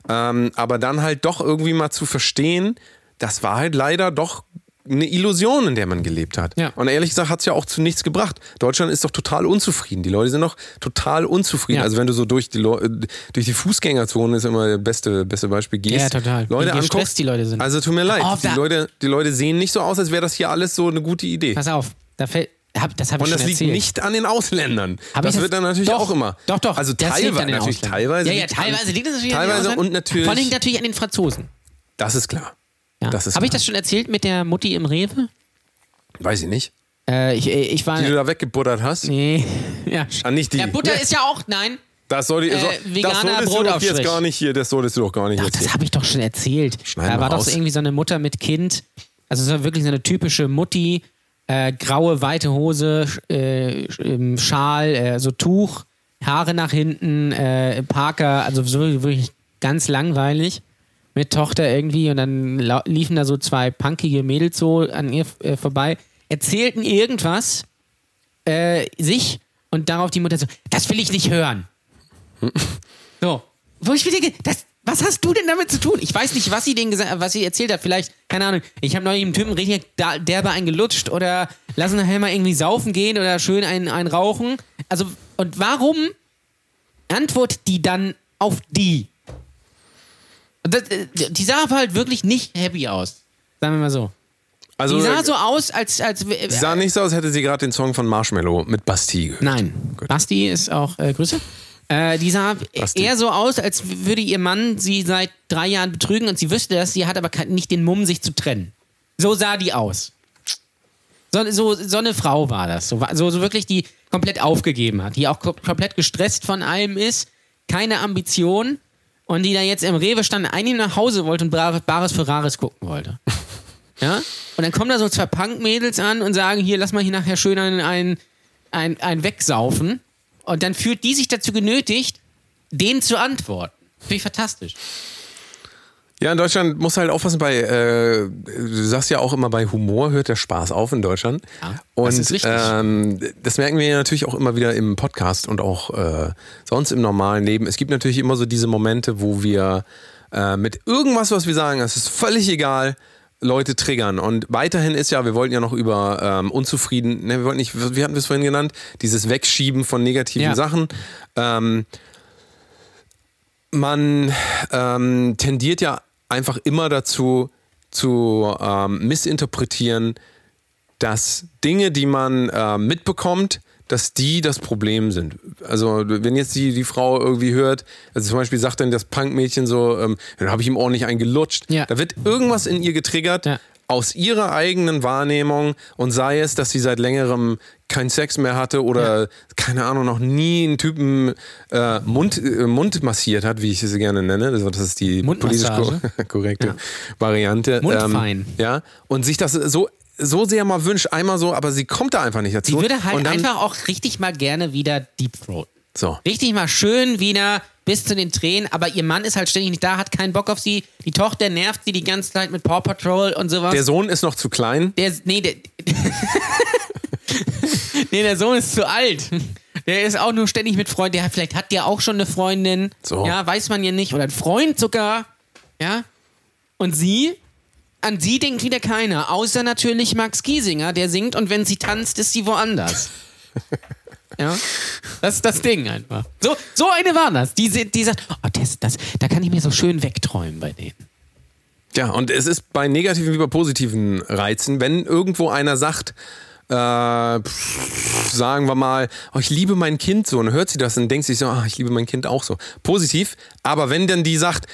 Ähm, aber dann halt doch irgendwie mal zu verstehen, das war halt leider doch eine Illusion, in der man gelebt hat. Ja. Und ehrlich gesagt hat es ja auch zu nichts gebracht. Deutschland ist doch total unzufrieden. Die Leute sind doch total unzufrieden. Ja. Also wenn du so durch die, äh, durch die Fußgängerzone ist immer das beste, beste Beispiel gehst. Ja, total. Leute Wie anguckst, die Leute sind. Also tut mir leid. Oh, die, Leute, die Leute sehen nicht so aus, als wäre das hier alles so eine gute Idee. Pass auf, da fällt, hab, das habe ich Und das liegt erzählt. nicht an den Ausländern. Hab das, wird dann natürlich doch, auch immer. Doch, doch. Also teilweise, natürlich teilweise. Ja, ja, liegt teilweise liegt es natürlich an den Teilweise Ausländern. und natürlich. Vor allem natürlich an den Franzosen. das ist klar. Ja. Das ist Habe ich das schon erzählt mit der Mutti im Rewe? Weiß ich nicht. Äh, ich, äh, ich war. Die du da weggebuttert hast. Nee. Ja. Ah, nicht die. ja, Butter ist ja auch. Nein. Das, soll die, Äh, das solltest du doch jetzt gar nicht hier. Das solltest du doch gar nicht Ach, das habe ich doch schon erzählt. Schneiden da war doch so irgendwie so eine Mutter mit Kind. Also es war wirklich so eine typische Mutti. Äh, graue, weite Hose, äh, Sch- Schal, äh, so Tuch, Haare nach hinten, äh, Parker, also so wirklich ganz langweilig. Mit Tochter irgendwie und dann liefen da so zwei punkige Mädels so an ihr äh, vorbei, erzählten irgendwas äh, sich und darauf die Mutter so, das will ich nicht hören. So. Wo ich mir denke, das, was hast du denn damit zu tun? Ich weiß nicht, was sie denen gesagt was sie erzählt hat. Vielleicht, keine Ahnung, ich habe neulich einem Typen richtig da- derbe einen gelutscht oder lassen nachher mal irgendwie saufen gehen oder schön einen, einen rauchen. Also, und warum antwortet die dann auf die? Das, äh, die sah aber halt wirklich nicht happy aus. Sagen wir mal so. Also, Die sah äh, so aus, als. als sie sah nicht so aus, als hätte sie gerade den Song von Marshmallow mit Bastille gehört. Nein. Gut. Basti ist auch äh, Grüße. Äh, die sah Basti. eher so aus, als würde ihr Mann sie seit drei Jahren betrügen und sie wüsste das, sie hat aber nicht den Mumm, sich zu trennen. So sah die aus. So, so, so eine Frau war das. So, so, so wirklich, die komplett aufgegeben hat, die auch ko komplett gestresst von allem ist, keine Ambition und die da jetzt im Rewe stand, eigentlich nach Hause wollte und Bares Ferraris gucken wollte. Ja? Und dann kommen da so zwei Punk-Mädels an und sagen, hier, lass mal hier nachher schön ein, ein, ein, ein Wegsaufen. Und dann fühlt die sich dazu genötigt, denen zu antworten. Finde ich fantastisch. Ja, in Deutschland musst du halt aufpassen bei, äh, du sagst ja auch immer, bei Humor hört der Spaß auf in Deutschland. Ja, das und ist richtig. Ähm, das merken wir ja natürlich auch immer wieder im Podcast und auch äh, sonst im normalen Leben. Es gibt natürlich immer so diese Momente, wo wir äh, mit irgendwas, was wir sagen, es ist völlig egal, Leute triggern. Und weiterhin ist ja, wir wollten ja noch über ähm, unzufrieden, ne, wir wollten nicht, wie hatten wir es vorhin genannt, dieses Wegschieben von negativen Ja. Sachen. Ähm, man ähm, tendiert ja einfach immer dazu, zu ähm, missinterpretieren, dass Dinge, die man äh, mitbekommt, dass die das Problem sind. Also wenn jetzt die, die Frau irgendwie hört, also zum Beispiel sagt dann das Punkmädchen so, ähm, dann habe ich ihm ordentlich eingelutscht. Ja. Da wird irgendwas in ihr getriggert Ja. aus ihrer eigenen Wahrnehmung und sei es, dass sie seit längerem keinen Sex mehr hatte oder keine Ahnung noch nie einen Typen äh, Mund, äh, Mund massiert hat, wie ich es gerne nenne. Also das ist die politisch korrekte Variante. Mundfein. Ähm, ja, und sich das so so sehr mal wünscht, einmal so, aber sie kommt da einfach nicht dazu. Sie würde halt und dann, einfach auch richtig mal gerne wieder Deep Throat. So. Richtig mal schön wieder bis zu den Tränen, aber ihr Mann ist halt ständig nicht da, hat keinen Bock auf sie. Die Tochter nervt sie die ganze Zeit mit Paw Patrol und sowas. Der Sohn ist noch zu klein. Der nee, der, nee, der Sohn ist zu alt. Der ist auch nur ständig mit Freunden. Der, vielleicht hat der auch schon eine Freundin. So. Ja, weiß man ja nicht. Oder einen Freund sogar. Ja. Und sie? An sie denkt wieder keiner. Außer natürlich Max Giesinger, der singt und wenn sie tanzt, ist sie woanders. Ja. Das ist das Ding einfach. So, so eine war das. Die, die sagt, oh, das, das, da kann ich mir so schön wegträumen bei denen. Ja, und es ist bei negativen wie bei positiven Reizen, wenn irgendwo einer sagt, äh, pff, sagen wir mal, oh, ich liebe mein Kind so, und dann hört sie das und denkt sich so, ah, ich liebe mein Kind auch so. Positiv, aber wenn dann die sagt,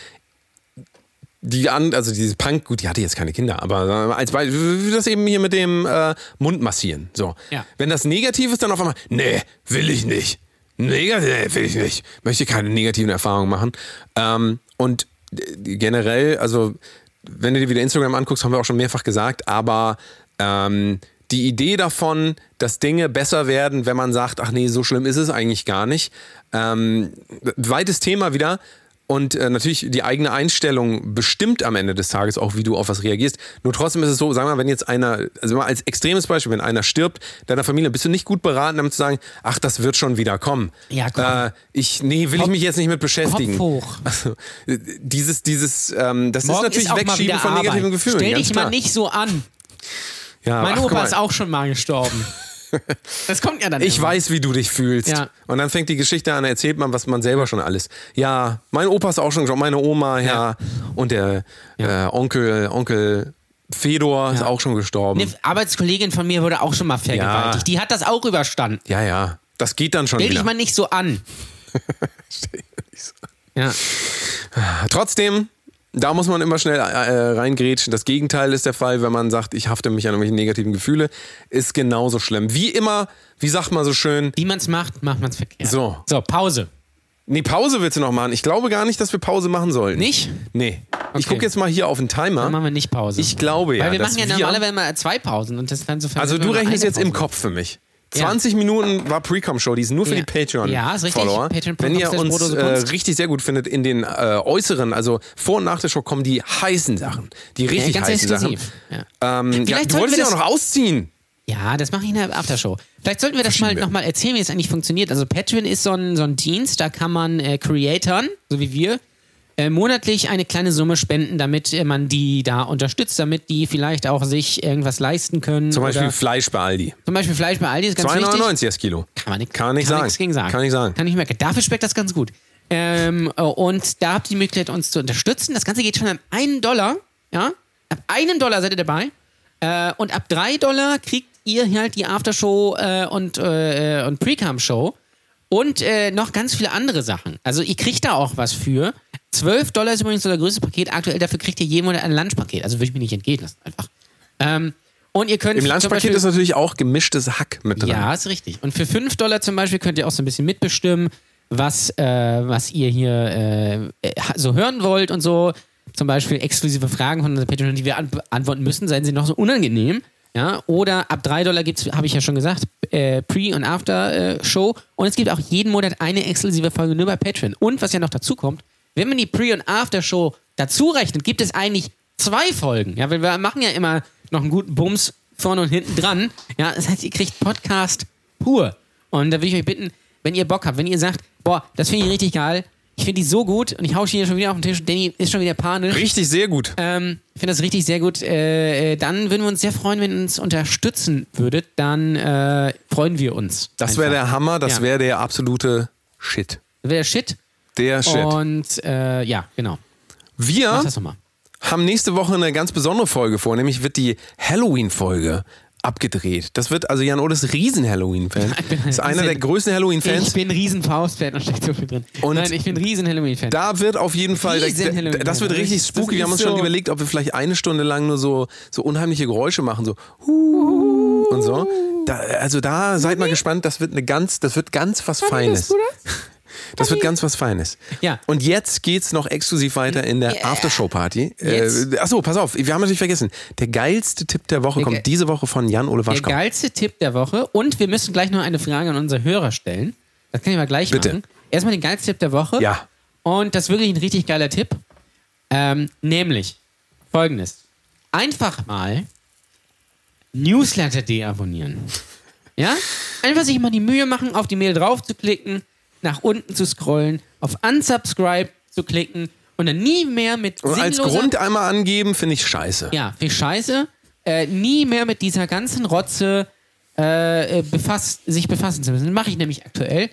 die an, also diese Punk, gut, die hatte jetzt keine Kinder, aber mal als Beispiel, das eben hier mit dem äh, Mund massieren. So. Ja. Wenn das negativ ist, dann auf einmal, nee, will ich nicht. Negativ, nee, will ich nicht. Möchte keine negativen Erfahrungen machen. Ähm, und äh, generell, also wenn du dir wieder Instagram anguckst, haben wir auch schon mehrfach gesagt, aber ähm, die Idee davon, dass Dinge besser werden, wenn man sagt, ach nee, so schlimm ist es eigentlich gar nicht. Ähm, weites Thema wieder. Und äh, natürlich die eigene Einstellung bestimmt am Ende des Tages auch, wie du auf was reagierst. Nur trotzdem ist es so, sagen wir mal, wenn jetzt einer, also mal als extremes Beispiel, wenn einer stirbt, deiner Familie, bist du nicht gut beraten, damit zu sagen, ach, das wird schon wieder kommen. Ja, komm. Äh, ich, nee, will ich mich jetzt nicht mit beschäftigen. Kopf hoch. Also, dieses, dieses, ähm, das Morgen ist natürlich mal Wegschieben von negativen. Gefühlen. Stell dich mal nicht so an. Ja, Mein ach, Opa ist auch schon mal gestorben. Das kommt ja dann Ich immer. weiß, wie du dich fühlst. Ja. Und dann fängt die Geschichte an, erzählt man, was man selber schon alles. Ja, mein Opa ist auch schon gestorben, meine Oma, ja. Ja. Und der äh, Onkel, Onkel Fedor ist Ja. auch schon gestorben. Eine Arbeitskollegin von mir wurde auch schon mal vergewaltigt. Die hat das auch überstanden. Ja, ja. Das geht dann schon Stell wieder. dich mal nicht so an. Ja. Trotzdem, da muss man immer schnell äh, reingrätschen. Das Gegenteil ist der Fall, wenn man sagt, ich hafte mich an irgendwelche negativen Gefühle, ist genauso schlimm. Wie immer, wie sagt man so schön, Wie man es macht, macht man es verkehrt. So. So, Pause. nee, Pause willst du noch machen. Ich glaube gar nicht, dass wir Pause machen sollen. Nicht? Nee. Ich Okay. gucke jetzt mal hier auf den Timer. Dann machen wir nicht Pause. Ich glaube ja, Weil wir machen ja normalerweise mal zwei Pausen und das dann so Also du rechnest jetzt im Kopf für mich. 20 Minuten war Pre-Com-Show, die ist nur für Ja. die Patreon-Follower. Ja, ist richtig. Patreon.com Wenn ihr uns äh, richtig sehr gut findet, in den äh, äußeren, also vor und nach der Show kommen die heißen Sachen. Die richtig ganz heißen Sachen. exklusiv. Ja. Ähm, ja, du wolltest wir ja auch noch ausziehen. Ja, das mache ich in der Aftershow. Vielleicht sollten wir das mal nochmal erzählen, wie es eigentlich funktioniert. Also Patreon ist so ein, so ein Dienst, da kann man äh, Creatoren, so wie wir, äh, monatlich eine kleine Summe spenden, damit äh, man die da unterstützt, damit die vielleicht auch sich irgendwas leisten können. Zum Beispiel Fleisch bei Aldi. zum Beispiel Fleisch bei Aldi ist ganz wichtig. 2,99 das Kilo. Kann man nicht, Kann nicht sagen. nichts gegen sagen. Kann nicht sagen. Kann ich merken. Dafür schmeckt das ganz gut. Ähm, äh, und da habt ihr die Möglichkeit, uns zu unterstützen. Das Ganze geht schon ab einen Dollar. Ja? Ab einem Dollar seid ihr dabei. Äh, und ab drei Dollar kriegt ihr halt die Aftershow äh, und, äh, und Pre-Cam-Show. Und noch ganz viele andere Sachen. Also ihr kriegt da auch was für. 12 Dollar ist übrigens unser größtes Paket. Aktuell dafür kriegt ihr jeden Monat ein Lunchpaket. Also würde ich mir nicht entgehen lassen, einfach. Ähm, und ihr könnt Im Lunchpaket ist natürlich auch gemischtes Hack mit drin. ja, ist richtig. Und für 5 Dollar zum Beispiel könnt ihr auch so ein bisschen mitbestimmen, was, äh, was ihr hier äh, äh, so hören wollt und so. Zum Beispiel exklusive Fragen von unseren Patreon, die wir an antworten müssen, seien sie noch so unangenehm. Ja, oder ab 3 Dollar gibt es, habe ich ja schon gesagt, äh, Pre- und After-Show. und es gibt auch jeden Monat eine exklusive Folge nur bei Patreon. Und was ja noch dazu kommt, wenn man die Pre- und After-Show dazu rechnet, gibt es eigentlich zwei Folgen. Ja, weil wir machen ja immer noch einen guten Bums vorne und hinten dran. Ja, das heißt, ihr kriegt Podcast pur. Und da will ich euch bitten, wenn ihr Bock habt, wenn ihr sagt, boah, das finde ich richtig geil, ich finde die so gut und ich hau hier schon wieder auf den Tisch, Danny ist schon wieder panisch. Richtig, sehr gut. Ähm, ich finde das richtig sehr gut. Äh, äh, dann würden wir uns sehr freuen, wenn ihr uns unterstützen würdet. Dann äh, freuen wir uns. Das wäre der Hammer, das Ja. wäre der absolute Shit. Wäre der Shit. Der Shit. Und äh, ja, genau. Wir Mach das nochmal. haben nächste Woche eine ganz besondere Folge vor, nämlich wird die Halloween-Folge abgedreht. Das wird, also Jan Odes Riesen-Halloween-Fan. Ich bin ein Ist einer Riesen- der größten Ich Halloween-Fans. bin ein riesen Faust-Fan, da steckt so viel drin. Und Nein, ich bin ein riesen Halloween-Fan. Da wird auf jeden Fall, Riesen da, das wird richtig spooky. Wir haben uns ist schon so- überlegt, ob wir vielleicht eine Stunde lang nur so, so unheimliche Geräusche machen, so und so. Da, also da seid mal gespannt, das wird eine ganz, das wird ganz was Feines. Das wird ganz was Feines. Ja. Und jetzt geht's noch exklusiv weiter in der Ja. Aftershow-Party. Äh, achso, pass auf, wir haben natürlich vergessen. Der geilste Tipp der Woche Der kommt diese Woche von Jan-Ole Der Waschkau. geilste Tipp der Woche. Und wir müssen gleich noch eine Frage an unsere Hörer stellen. Das kann ich mal gleich Bitte. machen. Erstmal den geilsten Tipp der Woche. Ja. Und das ist wirklich ein richtig geiler Tipp. Ähm, nämlich folgendes. Einfach mal Newsletter deabonnieren. Ja? Einfach sich mal die Mühe machen, auf die Mail drauf zu klicken, nach unten zu scrollen, auf Unsubscribe zu klicken und dann nie mehr mit Und als sinnloser- Grund einmal angeben, finde ich scheiße. ja, viel Scheiße. Äh, nie mehr mit dieser ganzen Rotze äh, äh, befasst, sich befassen zu müssen. Das mache ich nämlich aktuell.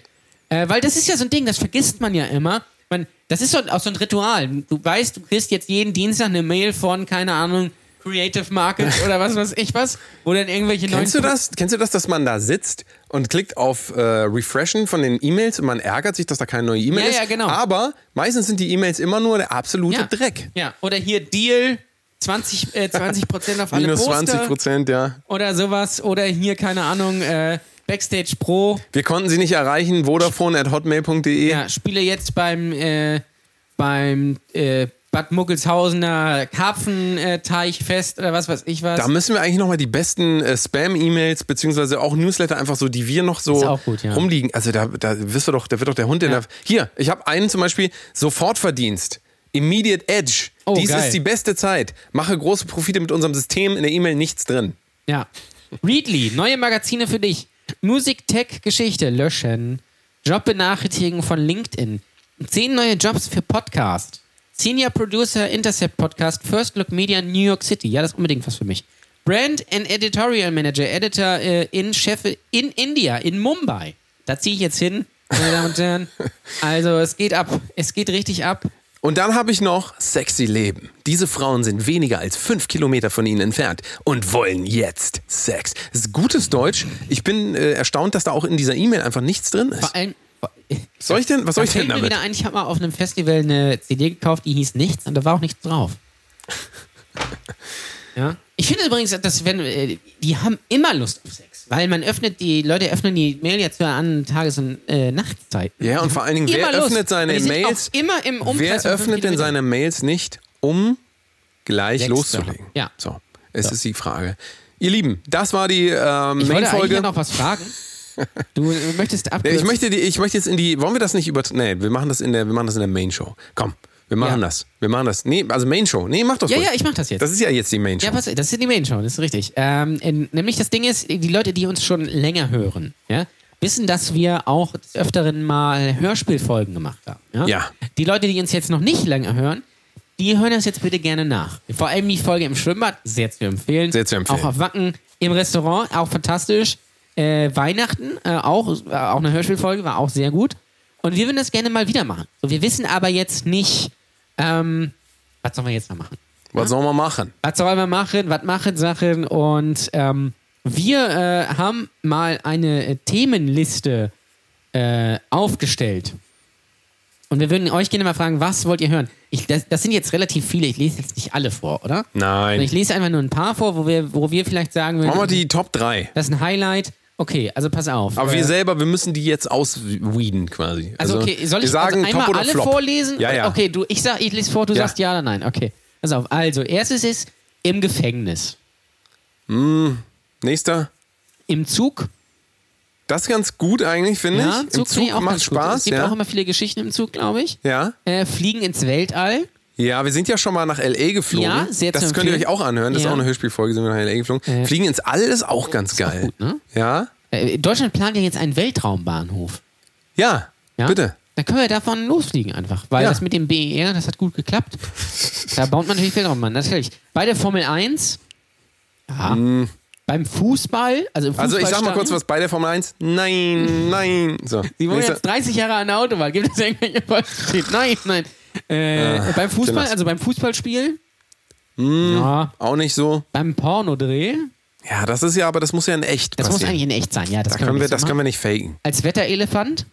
Äh, weil das ist ja so ein Ding, das vergisst man ja immer. Man, das ist so, auch so ein Ritual. Du weißt, du kriegst jetzt jeden Dienstag eine Mail von, keine Ahnung, Creative Markets oder was weiß ich was, wo dann irgendwelche Kennst du neuen. das? Kennst du das, dass man da sitzt und klickt auf äh, Refreshen von den E-Mails und man ärgert sich, dass da keine neue E-Mail Ja, ist? ja, genau. Aber meistens sind die E-Mails immer nur der absolute Ja. Dreck. Ja, oder hier Deal, 20, äh, 20% auf alle Minus Poster 20 Prozent, ja. oder sowas. Oder hier, keine Ahnung, äh, Backstage Pro. Wir konnten sie nicht erreichen. Vodafone at hotmail.de. Ja, spiele jetzt beim, äh, beim äh, Bad Muckelshausener Karpfenteichfest oder was weiß ich was. Da müssen wir eigentlich nochmal die besten äh, Spam-E-Mails beziehungsweise auch Newsletter einfach so, die wir noch so gut, ja. rumliegen. Also da, da wirst du doch, da wird doch der Hund in Ja. der. Hier, ich habe einen zum Beispiel Sofortverdienst. Immediate Edge. Oh, Dies geil. ist die beste Zeit. Mache große Profite mit unserem System. In der E-Mail nichts drin. Ja. Readly, neue Magazine für dich. Musik, Tech, Geschichte, löschen. Jobbenachrichtigung von LinkedIn. Zehn neue Jobs für Podcast. Senior Producer Intercept Podcast, First Look Media New York City. Ja, das ist unbedingt was für mich. Brand and Editorial Manager, Editor äh, in Chef in India, in Mumbai. Da ziehe ich jetzt hin, meine Damen und Herren. Also es geht ab. Es geht richtig ab. Und dann habe ich noch Sexy Leben. Diese Frauen sind weniger als fünf Kilometer von ihnen entfernt und wollen jetzt Sex. Das ist gutes Deutsch. Ich bin äh, erstaunt, dass da auch in dieser E-Mail einfach nichts drin ist. Vor allem. Soll ich denn, was soll ich denn fällt mir damit? wieder ein, ich habe mal auf einem Festival eine CD gekauft, die hieß Nichts und da war auch nichts drauf. ja. Ich finde übrigens, dass wenn äh, die haben immer Lust auf Sex, weil man öffnet die Leute öffnen die Mail jetzt ja an Tages- und äh, Nachtzeiten. Ja, und vor allen Dingen, wer Immer Lust. öffnet seine Mails? Immer im Umkreis Wer öffnet denn seine Mails nicht, um gleich Sechs loszulegen? Ja. So, es ist die Frage. Ihr Lieben, das war die ähm, Ich wollte eigentlich Main-Folge. ja noch was fragen. Du möchtest abkürzen. ich möchte die, ich möchte jetzt in die, wollen wir das nicht über, nee, wir machen das in der, wir machen das in der Main Show. Komm, wir machen Ja. das. Wir machen das. Nee, also Main Show. Nee, mach das Ja, ruhig. ja, ich mach das jetzt. Das ist ja jetzt die Main Show. Ja, pass, das ist die Main Show, das ist richtig. Ähm, in, nämlich das Ding ist, die Leute, die uns schon länger hören, ja, wissen, dass wir auch Öfteren mal Hörspielfolgen gemacht haben. Ja? Ja. Die Leute, die uns jetzt noch nicht länger hören, die hören das jetzt bitte gerne nach. Vor allem die Folge im Schwimmbad, sehr zu empfehlen. Sehr zu empfehlen. Auch auf Wacken, im Restaurant, auch fantastisch. Äh, Weihnachten, äh, auch, äh, auch eine Hörspielfolge, war auch sehr gut. Und wir würden das gerne mal wieder machen. So, wir wissen aber jetzt nicht, ähm, was sollen wir jetzt noch machen? Was sollen wir machen? Was sollen wir machen? Was machen Sachen? Und ähm, wir äh, haben mal eine äh, Themenliste äh, aufgestellt. Und wir würden euch gerne mal fragen, was wollt ihr hören? Ich, das, das sind jetzt relativ viele, ich lese jetzt nicht alle vor, oder? Nein. Ich lese einfach nur ein paar vor, wo wir, wo wir vielleicht sagen würden, Machen wir die Top 3. das ist ein Highlight. Okay, also pass auf. Aber Äh, wir selber, wir müssen die jetzt ausweeden quasi. Also okay, soll ich sagen also einmal alle Flop. vorlesen? Ja, ja. Okay, du, ich sag, ich lese vor, du Ja. sagst ja oder nein. Okay. Pass auf. Also, erstes ist im Gefängnis. Nächster. Im Zug. Das ist ganz gut eigentlich, finde Ja, ich. Im Zug, Zug auch macht ganz gut. Es Spaß, gibt auch ja. immer viele Geschichten im Zug, glaube ich. ja. Äh, Fliegen ins Weltall. Ja, wir sind ja schon mal nach L.A. geflogen. Ja, sehr Das könnt ihr euch auch anhören. Das Ja. ist auch eine Hörspielfolge, sind wir nach L.A. geflogen. Äh, Fliegen ins All ist auch ganz geil. gut, ne? Ja? Äh, Deutschland plant ja jetzt einen Weltraumbahnhof. Ja, Ja? bitte. Dann können wir davon losfliegen einfach. Weil Ja. das mit dem BER, das hat gut geklappt. da baut man natürlich Weltraumbahn, natürlich. Bei der Formel 1. Ja. Beim Fußball, also Mm. Also ich sag mal kurz was bei der Formel 1. Nein, nein. So. Sie Nächster- jetzt 30 Jahre an der Autobahn. Gibt es irgendwelche? Nein, nein. Äh, beim Fußball, also beim Fußballspiel. Ja. auch nicht so. Beim Pornodreh. Ja, das ist ja, aber das muss ja in echt Das muss passieren. eigentlich in echt sein. Ja, das da können wir, so das können wir nicht faken. Als Wetterelefant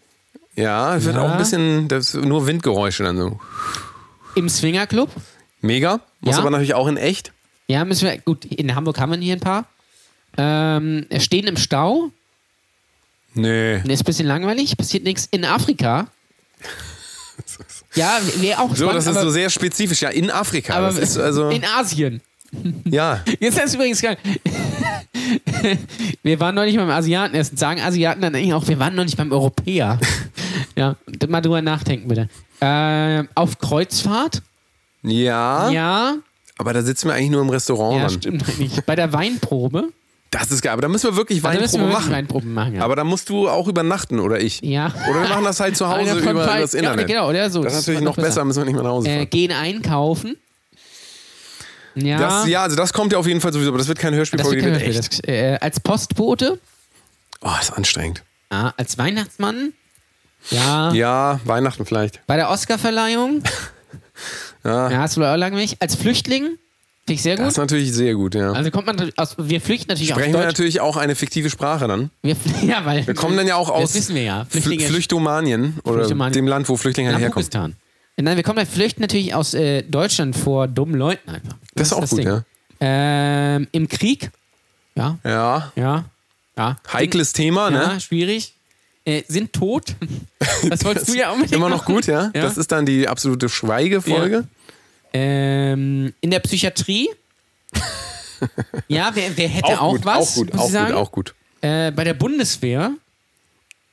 Ja, es wird Ja. auch ein bisschen, das nur Windgeräusche dann so. im Swingerclub. Mega. Muss Ja. aber natürlich auch in echt. Ja, müssen wir. Gut, in Hamburg haben wir hier ein paar. Ähm, stehen im Stau. Nee. Ist ein bisschen langweilig, passiert nichts. In Afrika. Ja, wäre auch So, spannend. das ist so sehr spezifisch. Ja, in Afrika. aber das ist also, in Asien. ja. Jetzt ist das übrigens geil. Wir waren noch nicht beim Asiaten essen. Sagen Asiaten dann eigentlich auch, wir waren noch nicht beim Europäer. ja, mal drüber nachdenken bitte. Ähm, auf Kreuzfahrt? Ja, Ja. aber da sitzen wir eigentlich nur im Restaurant. Ja, dann. stimmt eigentlich. Bei der Weinprobe? Das ist geil, aber da müssen wir wirklich Da müssen Weinprobe wir machen. Weinproben machen. Ja. Aber da musst du auch übernachten, oder ich. ja. Oder wir machen das halt zu Hause über das Internet. Genau, oder so. Das ist natürlich noch besser, müssen wir nicht mehr nach Hause Äh, fahren. gehen einkaufen. Ja. Das, ja, also das kommt ja auf jeden Fall sowieso, aber das wird kein Hörspiel, Das wird kein Hörspiel. Das, äh, als Postbote. Oh, das ist anstrengend. Ja, als Weihnachtsmann. Ja. Ja, Weihnachten vielleicht. Bei der Oscarverleihung. Ja. Ja, ist wohl auch langweilig. Als Flüchtling. Finde ich sehr Das gut. ist natürlich sehr gut, ja. Also kommt man aus, wir flüchten natürlich Sprechen aus wir natürlich auch eine fiktive Sprache dann. Wir, ja, weil Wir kommen dann ja auch aus Das wissen wir ja. Fl Flüchtlinge Flüchtomanien oder Flüchtomanien. dem Land, wo Flüchtlinge herkommen. Nein, wir kommen bei Flüchten natürlich aus äh, Deutschland vor dummen Leuten einfach. Das ist auch gut, ja. Ähm, Im Krieg. Ja, Ja, ja, ja. heikles Thema, Ja, ne? schwierig. Äh, sind tot. Das wolltest du ja unbedingt Immer noch gut, ja? Ja. Das ist dann die absolute Schweigefolge. Ähm, in der Psychiatrie. ja, wer, wer hätte auch, gut, was? auch gut, muss auch ich sagen. gut, auch gut. Äh, bei der Bundeswehr.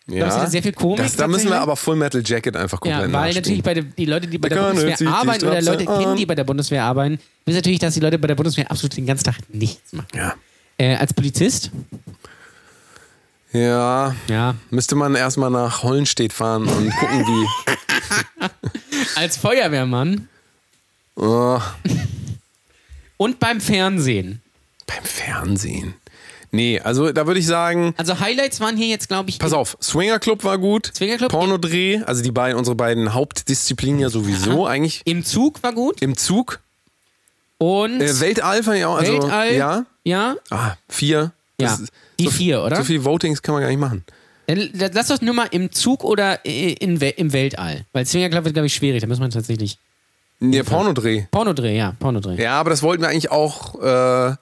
Ja. ist ja sehr viel Komik Das, da müssen wir aber Full Metal Jacket einfach Ja, komplett weil nachspielen. natürlich bei der, die Leute, die bei der Der Bundeswehr arbeiten oder Leute kennen, die bei der Bundeswehr arbeiten, wissen natürlich, dass die Leute bei der Bundeswehr absolut den ganzen Tag nichts machen. Ja. Äh, als Polizist? ja, Ja. müsste man erstmal nach Hollenstedt fahren und gucken, wie. Als Feuerwehrmann? Oh, Und beim Fernsehen. beim Fernsehen. Nee, also da würde ich sagen, Also Highlights waren hier jetzt, glaube ich, pass auf, Swinger Club war gut. Swinger Club? Pornodreh, also die beiden, unsere beiden Hauptdisziplinen ja sowieso eigentlich. im Zug war gut. Im Zug. Und Äh, Weltall fand ich auch. Also, Weltall. Ja. Ja. Ah, vier. Ja, Das ist- die so, vier, oder? So viel Votings kann man gar nicht machen. Dann lass uns nur mal im Zug oder äh, in, We- im Weltall. Weil Swinger Club wird, glaube ich, schwierig. Da muss man tatsächlich. Der Pornodreh. Pornodreh, ja, Pornodreh. Ja, aber das wollten wir eigentlich auch, äh,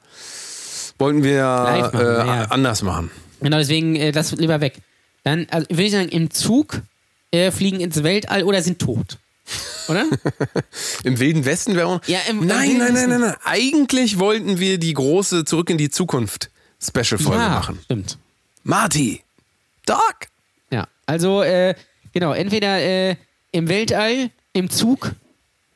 wollten wir machen, äh, ja. anders machen. Genau, deswegen äh, das lieber weg. Dann also, würde ich sagen, im Zug äh, fliegen ins Weltall oder sind tot. Oder? Im Wilden Westen wäre auch. Ja, im- im nein, Wilden nein, nein, nein, nein. Eigentlich wollten wir die große Zurück in die Zukunft Special-Folge ja, machen. stimmt. Marty! Doc! Ja, also äh, genau, entweder äh, im Weltall, im Zug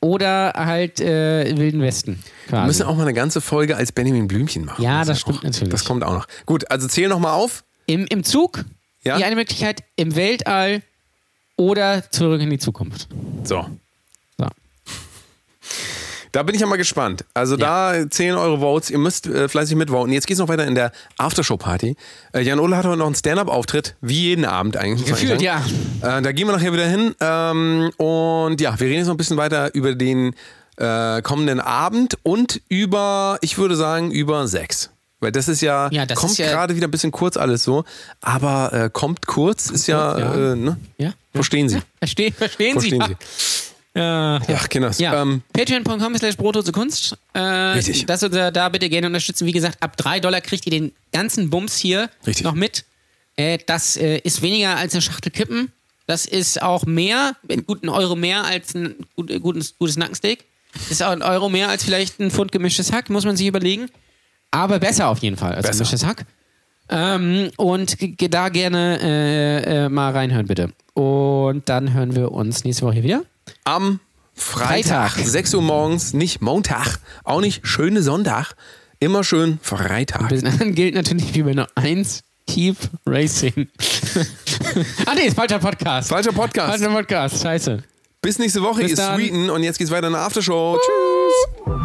oder halt äh, im Wilden Westen. Wir Quasi. müssen auch mal eine ganze Folge als Benjamin Blümchen machen. Ja, ist das stimmt auch, natürlich. Das kommt auch noch. Gut, also zähl noch mal auf. Im, Im Zug, Ja? die eine Möglichkeit, im Weltall oder zurück in die Zukunft. So. So. Da bin ich ja mal gespannt. Also da zählen eure Votes. Ihr müsst äh, fleißig mitvoten. Jetzt geht's noch weiter in der Aftershow-Party. Äh, Jan Ole hat heute noch einen Stand-Up-Auftritt, wie jeden Abend eigentlich. Gefühlt, sagen. Äh, da gehen wir nachher wieder hin. Ähm, und ja, wir reden jetzt noch ein bisschen weiter über den äh, kommenden Abend und über, ich würde sagen, über Sex. Weil das ist ja, Ja, das kommt ja- gerade wieder ein bisschen kurz alles so. Aber äh, kommt kurz ist ja, ja. Äh, ne? Ja? Verstehen Sie. Verstehen, verstehen, Verstehen Sie. Sie. Ja. Ja, Kinders. Ja, Ähm, patreon.com slash Brotdose Kunst. Äh, Richtig. Das unser, da bitte gerne unterstützen. Wie gesagt, ab 3 Dollar kriegt ihr den ganzen Bums hier Richtig. noch mit. Äh, das äh, ist weniger als eine Schachtel Kippen. Das ist auch mehr, einen guten Euro mehr als ein gut, äh, gutes, gutes Nackensteak. Das ist auch ein Euro mehr als vielleicht ein Pfund gemischtes Hack, muss man sich überlegen. Aber besser auf jeden Fall als Besser. gemischtes Hack. Ähm, und da gerne äh, äh, mal reinhören, bitte. Und dann hören wir uns nächste Woche wieder. Am Freitag, Freitag. 6 Uhr morgens, nicht Montag, auch nicht schöne Sonntag, immer schön Freitag. Bis dann gilt natürlich wie bei nur eins: Keep Racing. ah, nee, ist falscher Podcast. Falscher Podcast. Falscher Podcast, scheiße. Bis nächste Woche, Bis ihr dann. Sweeten. Und jetzt geht's weiter in der Aftershow. Tschüss.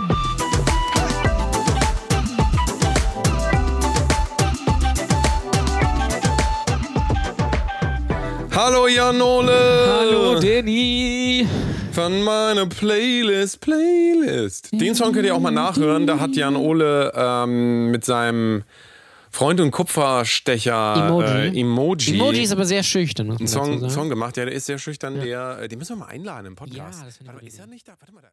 Hallo Janole. Hallo, Danny. Von meiner Playlist, Playlist. Den Song könnt ihr auch mal nachhören. Da hat Jan Ole ähm, mit seinem Freund und Kupferstecher Emoji. Äh, Emoji, Emoji ist aber sehr schüchtern, einen Song. Song gemacht. Ja, der ist sehr schüchtern. Der, äh, den müssen wir mal einladen im Podcast. Ja, das Warte mal, ist er nicht da? Warte mal, da,